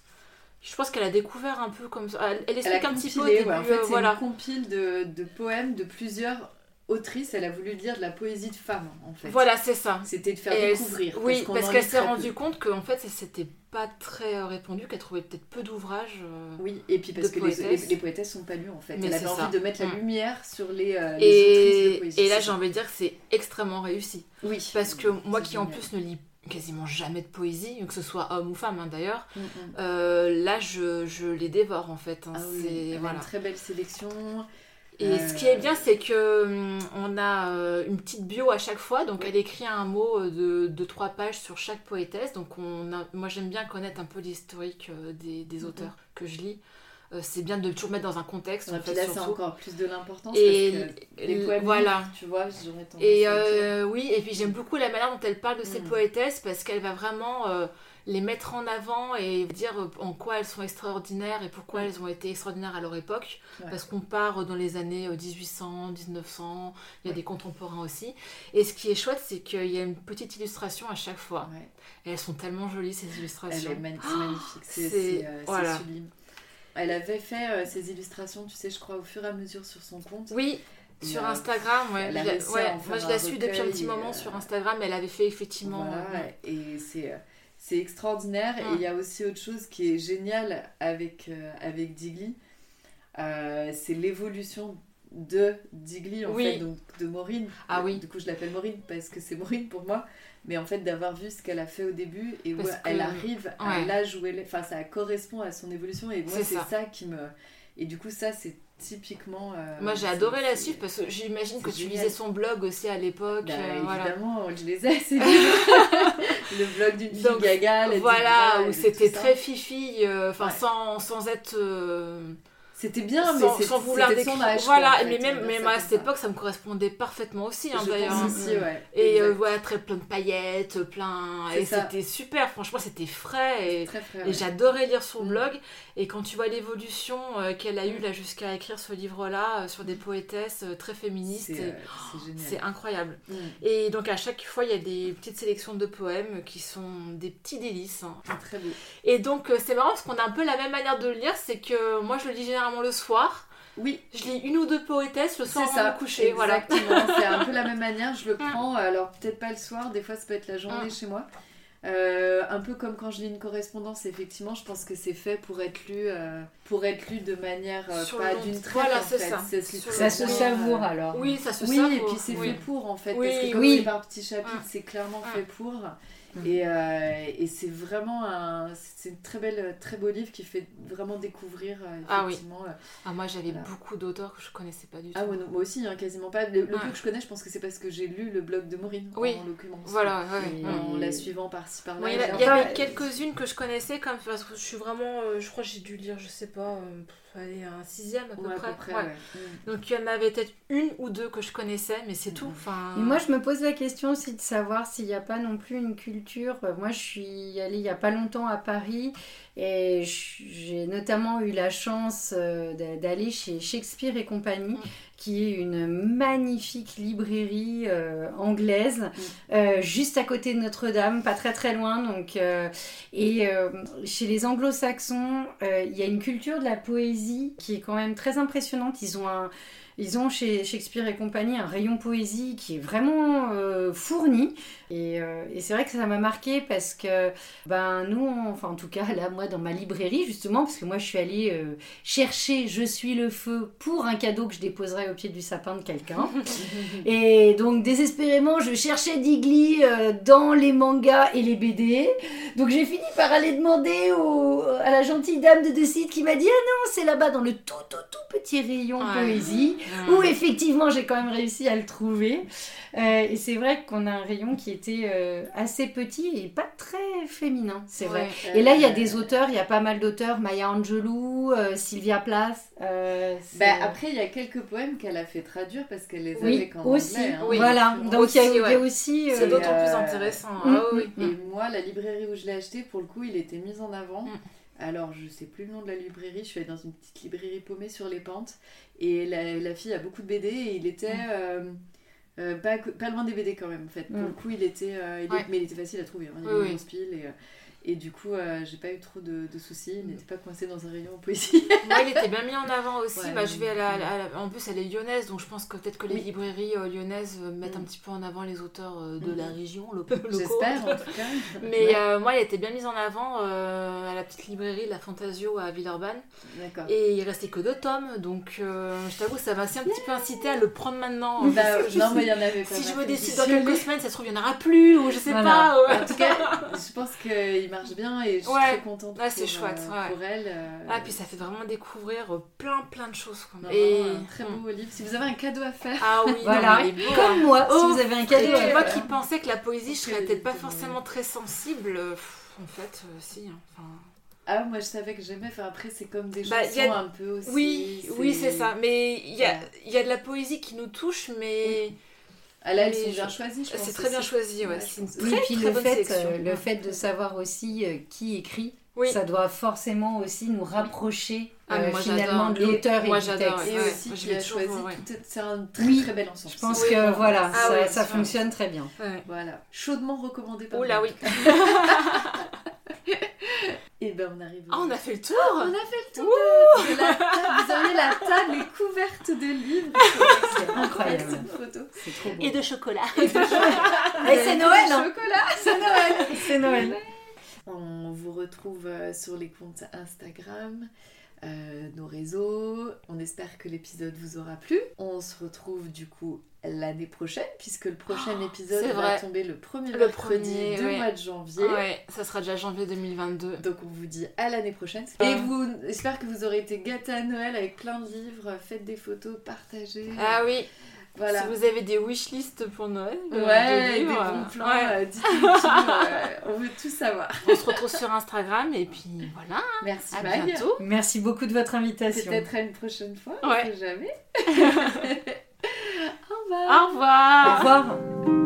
Je pense qu'elle a découvert un peu comme ça. Elle, elle Elle explique a un petit peu au début. ouais, en fait, euh, c'est voilà. une compile de, de poèmes de plusieurs autrice, elle a voulu lire de la poésie de femme, en fait. Voilà, c'est ça. C'était de faire Et elle- découvrir. oui, parce qu'elle s'est rendue compte qu'en fait, c'était pas très euh, répandu, qu'elle trouvait peut-être peu d'ouvrages. euh, Oui, et puis parce que les, poétesses. les, les poétesses sont pas lues en fait. Mais Elle avait envie ça. de mettre la Mm. lumière sur les, euh, les autrices de Et, poésie. et là, j'ai envie de dire que c'est extrêmement réussi. Oui. Parce que moi qui en plus ne lis quasiment jamais de poésie, que ce soit homme ou femme hein, d'ailleurs, Mm, mm. euh, là je, je les dévore en fait. hein. Ah oui, voilà. une très belle sélection. Et Euh, ce qui est bien, c'est que hum, on a euh, une petite bio à chaque fois. Donc, Oui. elle écrit un mot euh, de, de trois pages sur chaque poétesse. Donc, on a, moi, j'aime bien connaître un peu l'historique euh, des, des Mhm. auteurs que je lis. Euh, c'est bien de toujours mettre dans un contexte, Et en fait, là, c'est encore plus de l'importance Et parce que les poèmes, voilà. tu vois, j'aurais tendance Et euh, oui, et puis j'aime beaucoup la manière dont elle parle de ces Mm. poétesses parce qu'elle va vraiment euh, les mettre en avant et dire euh, en quoi elles sont extraordinaires et pourquoi elles ont été extraordinaires à leur époque. Ouais. Parce qu'on part dans les années euh, 1800, 1900, il y a Ouais. des contemporains aussi. Et ce qui est chouette, c'est qu'il y a une petite illustration à chaque fois. Et elles sont tellement jolies ces Elle illustrations. est mani- c'est magnifique, c'est euh, voilà. sublime. Elle avait fait euh, ses illustrations, tu sais, je crois, au fur et à mesure sur son compte. Oui, Et, sur euh, Instagram, ouais. elle la- ouais, moi je la suis depuis un petit et, moment euh, sur Instagram, elle avait fait effectivement. Voilà, euh, et c'est euh, c'est extraordinaire. Et il y a aussi autre chose qui est génial avec, euh, avec Digli, euh, c'est l'évolution de Digli, en Oui. fait, donc de Maureen. Ah oui. Du coup, je l'appelle Maureen parce que c'est Maureen pour moi. Mais en fait, d'avoir vu ce qu'elle a fait au début et où Parce elle que- arrive à ouais. l'âge où elle est. Enfin, ça correspond à son évolution. Et moi, C'est c'est ça. ça. qui me. Et du coup, ça, c'est typiquement. euh, Moi j'ai adoré la suivre parce que j'imagine que tu lisais son blog aussi à l'époque. Bah, euh, voilà. évidemment, je les ai, ces le blog d'une fille Donc, gaga, Voilà, où c'était très fifi, euh, enfin Ouais. sans, sans être. Euh, C'était bien, mais sans, c'est- sans vouloir décrire. Voilà, mais même moi, ça à cette époque ça me correspondait parfaitement aussi hein, d'ailleurs. aussi, ouais. Et euh, voilà, très plein de paillettes, plein. Et c'était super, franchement c'était frais et. Ouais. j'adorais lire son Mm. blog. Et quand tu vois l'évolution euh, qu'elle a eue Mm. là jusqu'à écrire ce livre-là euh, sur des poétesses euh, très féministes, C'est euh, incroyable. Mm. Et donc à chaque fois, il y a des petites sélections de poèmes qui sont des petits délices. hein. C'est très beau. Et donc euh, c'est marrant parce qu'on a un peu la même manière de le lire, c'est que moi je le lis généralement le soir. Oui, Je lis une ou deux poétesses le soir avant de me coucher. Voilà. C'est un peu la même manière. Je le prends, alors peut-être pas le soir, des fois ça peut être la journée Mm. chez moi. Euh, un peu comme quand je lis une correspondance, effectivement, je pense que c'est fait pour être lu, euh, pour être lu de manière euh, pas d'une traite. voilà, en c'est fait. ça. Ça se Oui, savoure euh, alors. Oui, ça se Oui, savoure. et puis c'est Oui. fait pour en fait. Oui, parce que comme oui. c'est par petits chapitres, Mm. c'est clairement Mm. fait pour. Mm. Et, euh, et c'est vraiment un, c'est une très belle, très beau livre qui fait vraiment découvrir euh, Ah oui. euh, Ah, moi j'avais Voilà. beaucoup d'auteurs que je connaissais pas du tout. Ah ouais, non, moi aussi, hein, quasiment pas. Le, le Ouais. peu que je connais, je pense que c'est parce que j'ai lu le blog de Maureen Oui. en l'occurrence. Voilà, ouais. Et- En la suivant par-ci par-là. Il y, y avait quelques-unes que je connaissais comme parce que je suis vraiment euh, je crois que j'ai dû lire je sais pas euh, allez, un sixième à peu Ouais, à près, peu près, Ouais. ouais. Mm. donc il y en avait peut-être une ou deux que je connaissais mais c'est tout enfin Et moi, je me pose la question aussi de savoir s'il n'y a pas non plus une culture. Euh, Moi, je suis allée il n'y a pas longtemps à Paris et j'ai notamment eu la chance euh, d'a- d'aller chez Shakespeare et compagnie, Mm. qui est une magnifique librairie euh, anglaise, euh, juste à côté de Notre-Dame, pas très très loin. Donc, euh, et chez les anglo-saxons, il y a une culture de la poésie qui est quand même très impressionnante. Ils ont un. Ils ont chez Shakespeare et compagnie un rayon poésie qui est vraiment euh, fourni. Et, euh, et c'est vrai que ça m'a marqué parce que, ben, nous, on- enfin, en tout cas, là, moi, dans ma librairie, justement, parce que moi, je suis allée euh, chercher Je suis le feu pour un cadeau que je déposerai au pied du sapin de quelqu'un. Et donc, désespérément, je cherchais Digli dans les mangas et les BD. Donc, j'ai fini par aller demander au- à la gentille dame de deux sites qui m'a dit Ah non, c'est là-bas dans le tout, tout, tout petit rayon Ouais. poésie. Mhm. Où effectivement, j'ai quand même réussi à le trouver. Euh, et c'est vrai qu'on a un rayon qui était euh, assez petit et pas très féminin, c'est vrai. Ouais. Et là, il y a Euh, des auteurs, il y a pas mal d'auteurs, Maya Angelou, euh, Sylvia Plath. euh, Bah, après, il y a quelques poèmes qu'elle a fait traduire parce qu'elle les oui, avait qu'en aussi. anglais. hein. Oui. Voilà, donc il y a, Aussi, y a aussi. c'est d'autant euh, plus intéressant mm, ah oui Et moi, la librairie où je l'ai acheté, pour le coup, il était mis en avant. Alors, je sais plus le nom de la librairie, je suis allée dans une petite librairie paumée sur les pentes. Et la, la fille a beaucoup de BD et il était Mm. euh, euh, pas, pas loin des BD quand même, en fait. Pour Mm. le coup, il était, euh, il est- Ouais. mais il était facile à trouver. hein. Il y avait oui. pile et, Et du coup, euh, j'ai pas eu trop de, de soucis. Il n'était pas coincé dans un rayon poésie. Moi, il était bien mis en avant aussi. Ouais, bah, je vais à la, ouais. à la- En plus, elle est lyonnaise, donc je pense que peut-être que les Oui. librairies euh, lyonnaises euh, mettent Mm. un petit peu en avant les auteurs euh, de la région, lo- locaux. J'espère en tout cas. Mais Ouais, euh, moi, il était bien mis en avant euh, à la petite librairie La Fantasio à Villeurbanne. D'accord. Et il restait que deux tomes, donc euh, je t'avoue, ça m'a aussi un petit peu incité à le prendre maintenant. Bah, Parce que je non, mais il y en avait pas si je me décide dans quelques semaines, ça se trouve, il n'y en aura plus, ou je sais Voilà. pas. ouais. En tout cas, je pense qu'il marche bien et je suis Ouais. très contente Ouais, c'est pour, chouette, euh, ouais. pour elle. euh, Ah, puis ça fait vraiment découvrir euh, plein plein de choses. Quoi. vraiment Et un très beau livre. Si vous avez un cadeau à faire, Ah oui, Voilà. non, beau, hein. Comme moi, si Oh, vous avez un Et cadeau à puis moi qui pensais que la poésie, je serais peut-être pas forcément très sensible, euh, pff, en fait, euh, si. hein, enfin. ah moi je savais que j'aimais. Enfin après c'est comme des Bah, chansons y a- un peu aussi. Oui, oui, c'est ça. Mais il y a, y a de la poésie qui nous touche, mais Ah là elles sont bien choisies. je pense c'est très bien choisi. Ouais. Une très, Oui, et puis très le fait, euh, le fait de savoir aussi euh, qui écrit, Oui. ça doit forcément aussi nous rapprocher Ah, euh, moi, finalement de l'auteur et Moi, du texte. Et Ouais, aussi moi, je toujours choisi. ouais. C'est un très Oui. très bel ensemble. Je pense Oui, que voilà, Ah ça, ouais, ça ça. fonctionne très bien. Ouais. Voilà, chaudement recommandé par Oh là oui. Et ben on arrive. Ah, on a fait le tour On a fait le tour de, de la table. Vous auriez la table est couverte de livres. C'est incroyable. Photo. C'est trop beau. Et de chocolat. Et c'est Noël, hein. Chocolat. C'est Noël. C'est Noël. On vous retrouve euh, sur les comptes Instagram, euh, nos réseaux. On espère que l'épisode vous aura plu. On se retrouve du coup l'année prochaine, puisque le prochain épisode c'est va tomber le premier Le mercredi premier, du mois de janvier. Ouais, ça sera déjà janvier 2022. Donc on vous dit à l'année prochaine. Ah. Et vous, j'espère que vous aurez été gâtés à Noël avec plein de livres. Faites des photos, partagez. Ah oui, voilà. si vous avez des wishlists pour Noël, euh, de Ouais, des bons euh, plans, ouais. euh, euh, on veut tout savoir. On se retrouve sur Instagram et puis voilà, Merci à Mag. bientôt. Merci beaucoup de votre invitation. Peut-être à une prochaine fois, on Ouais. sait jamais. Au revoir. Au revoir. Au revoir.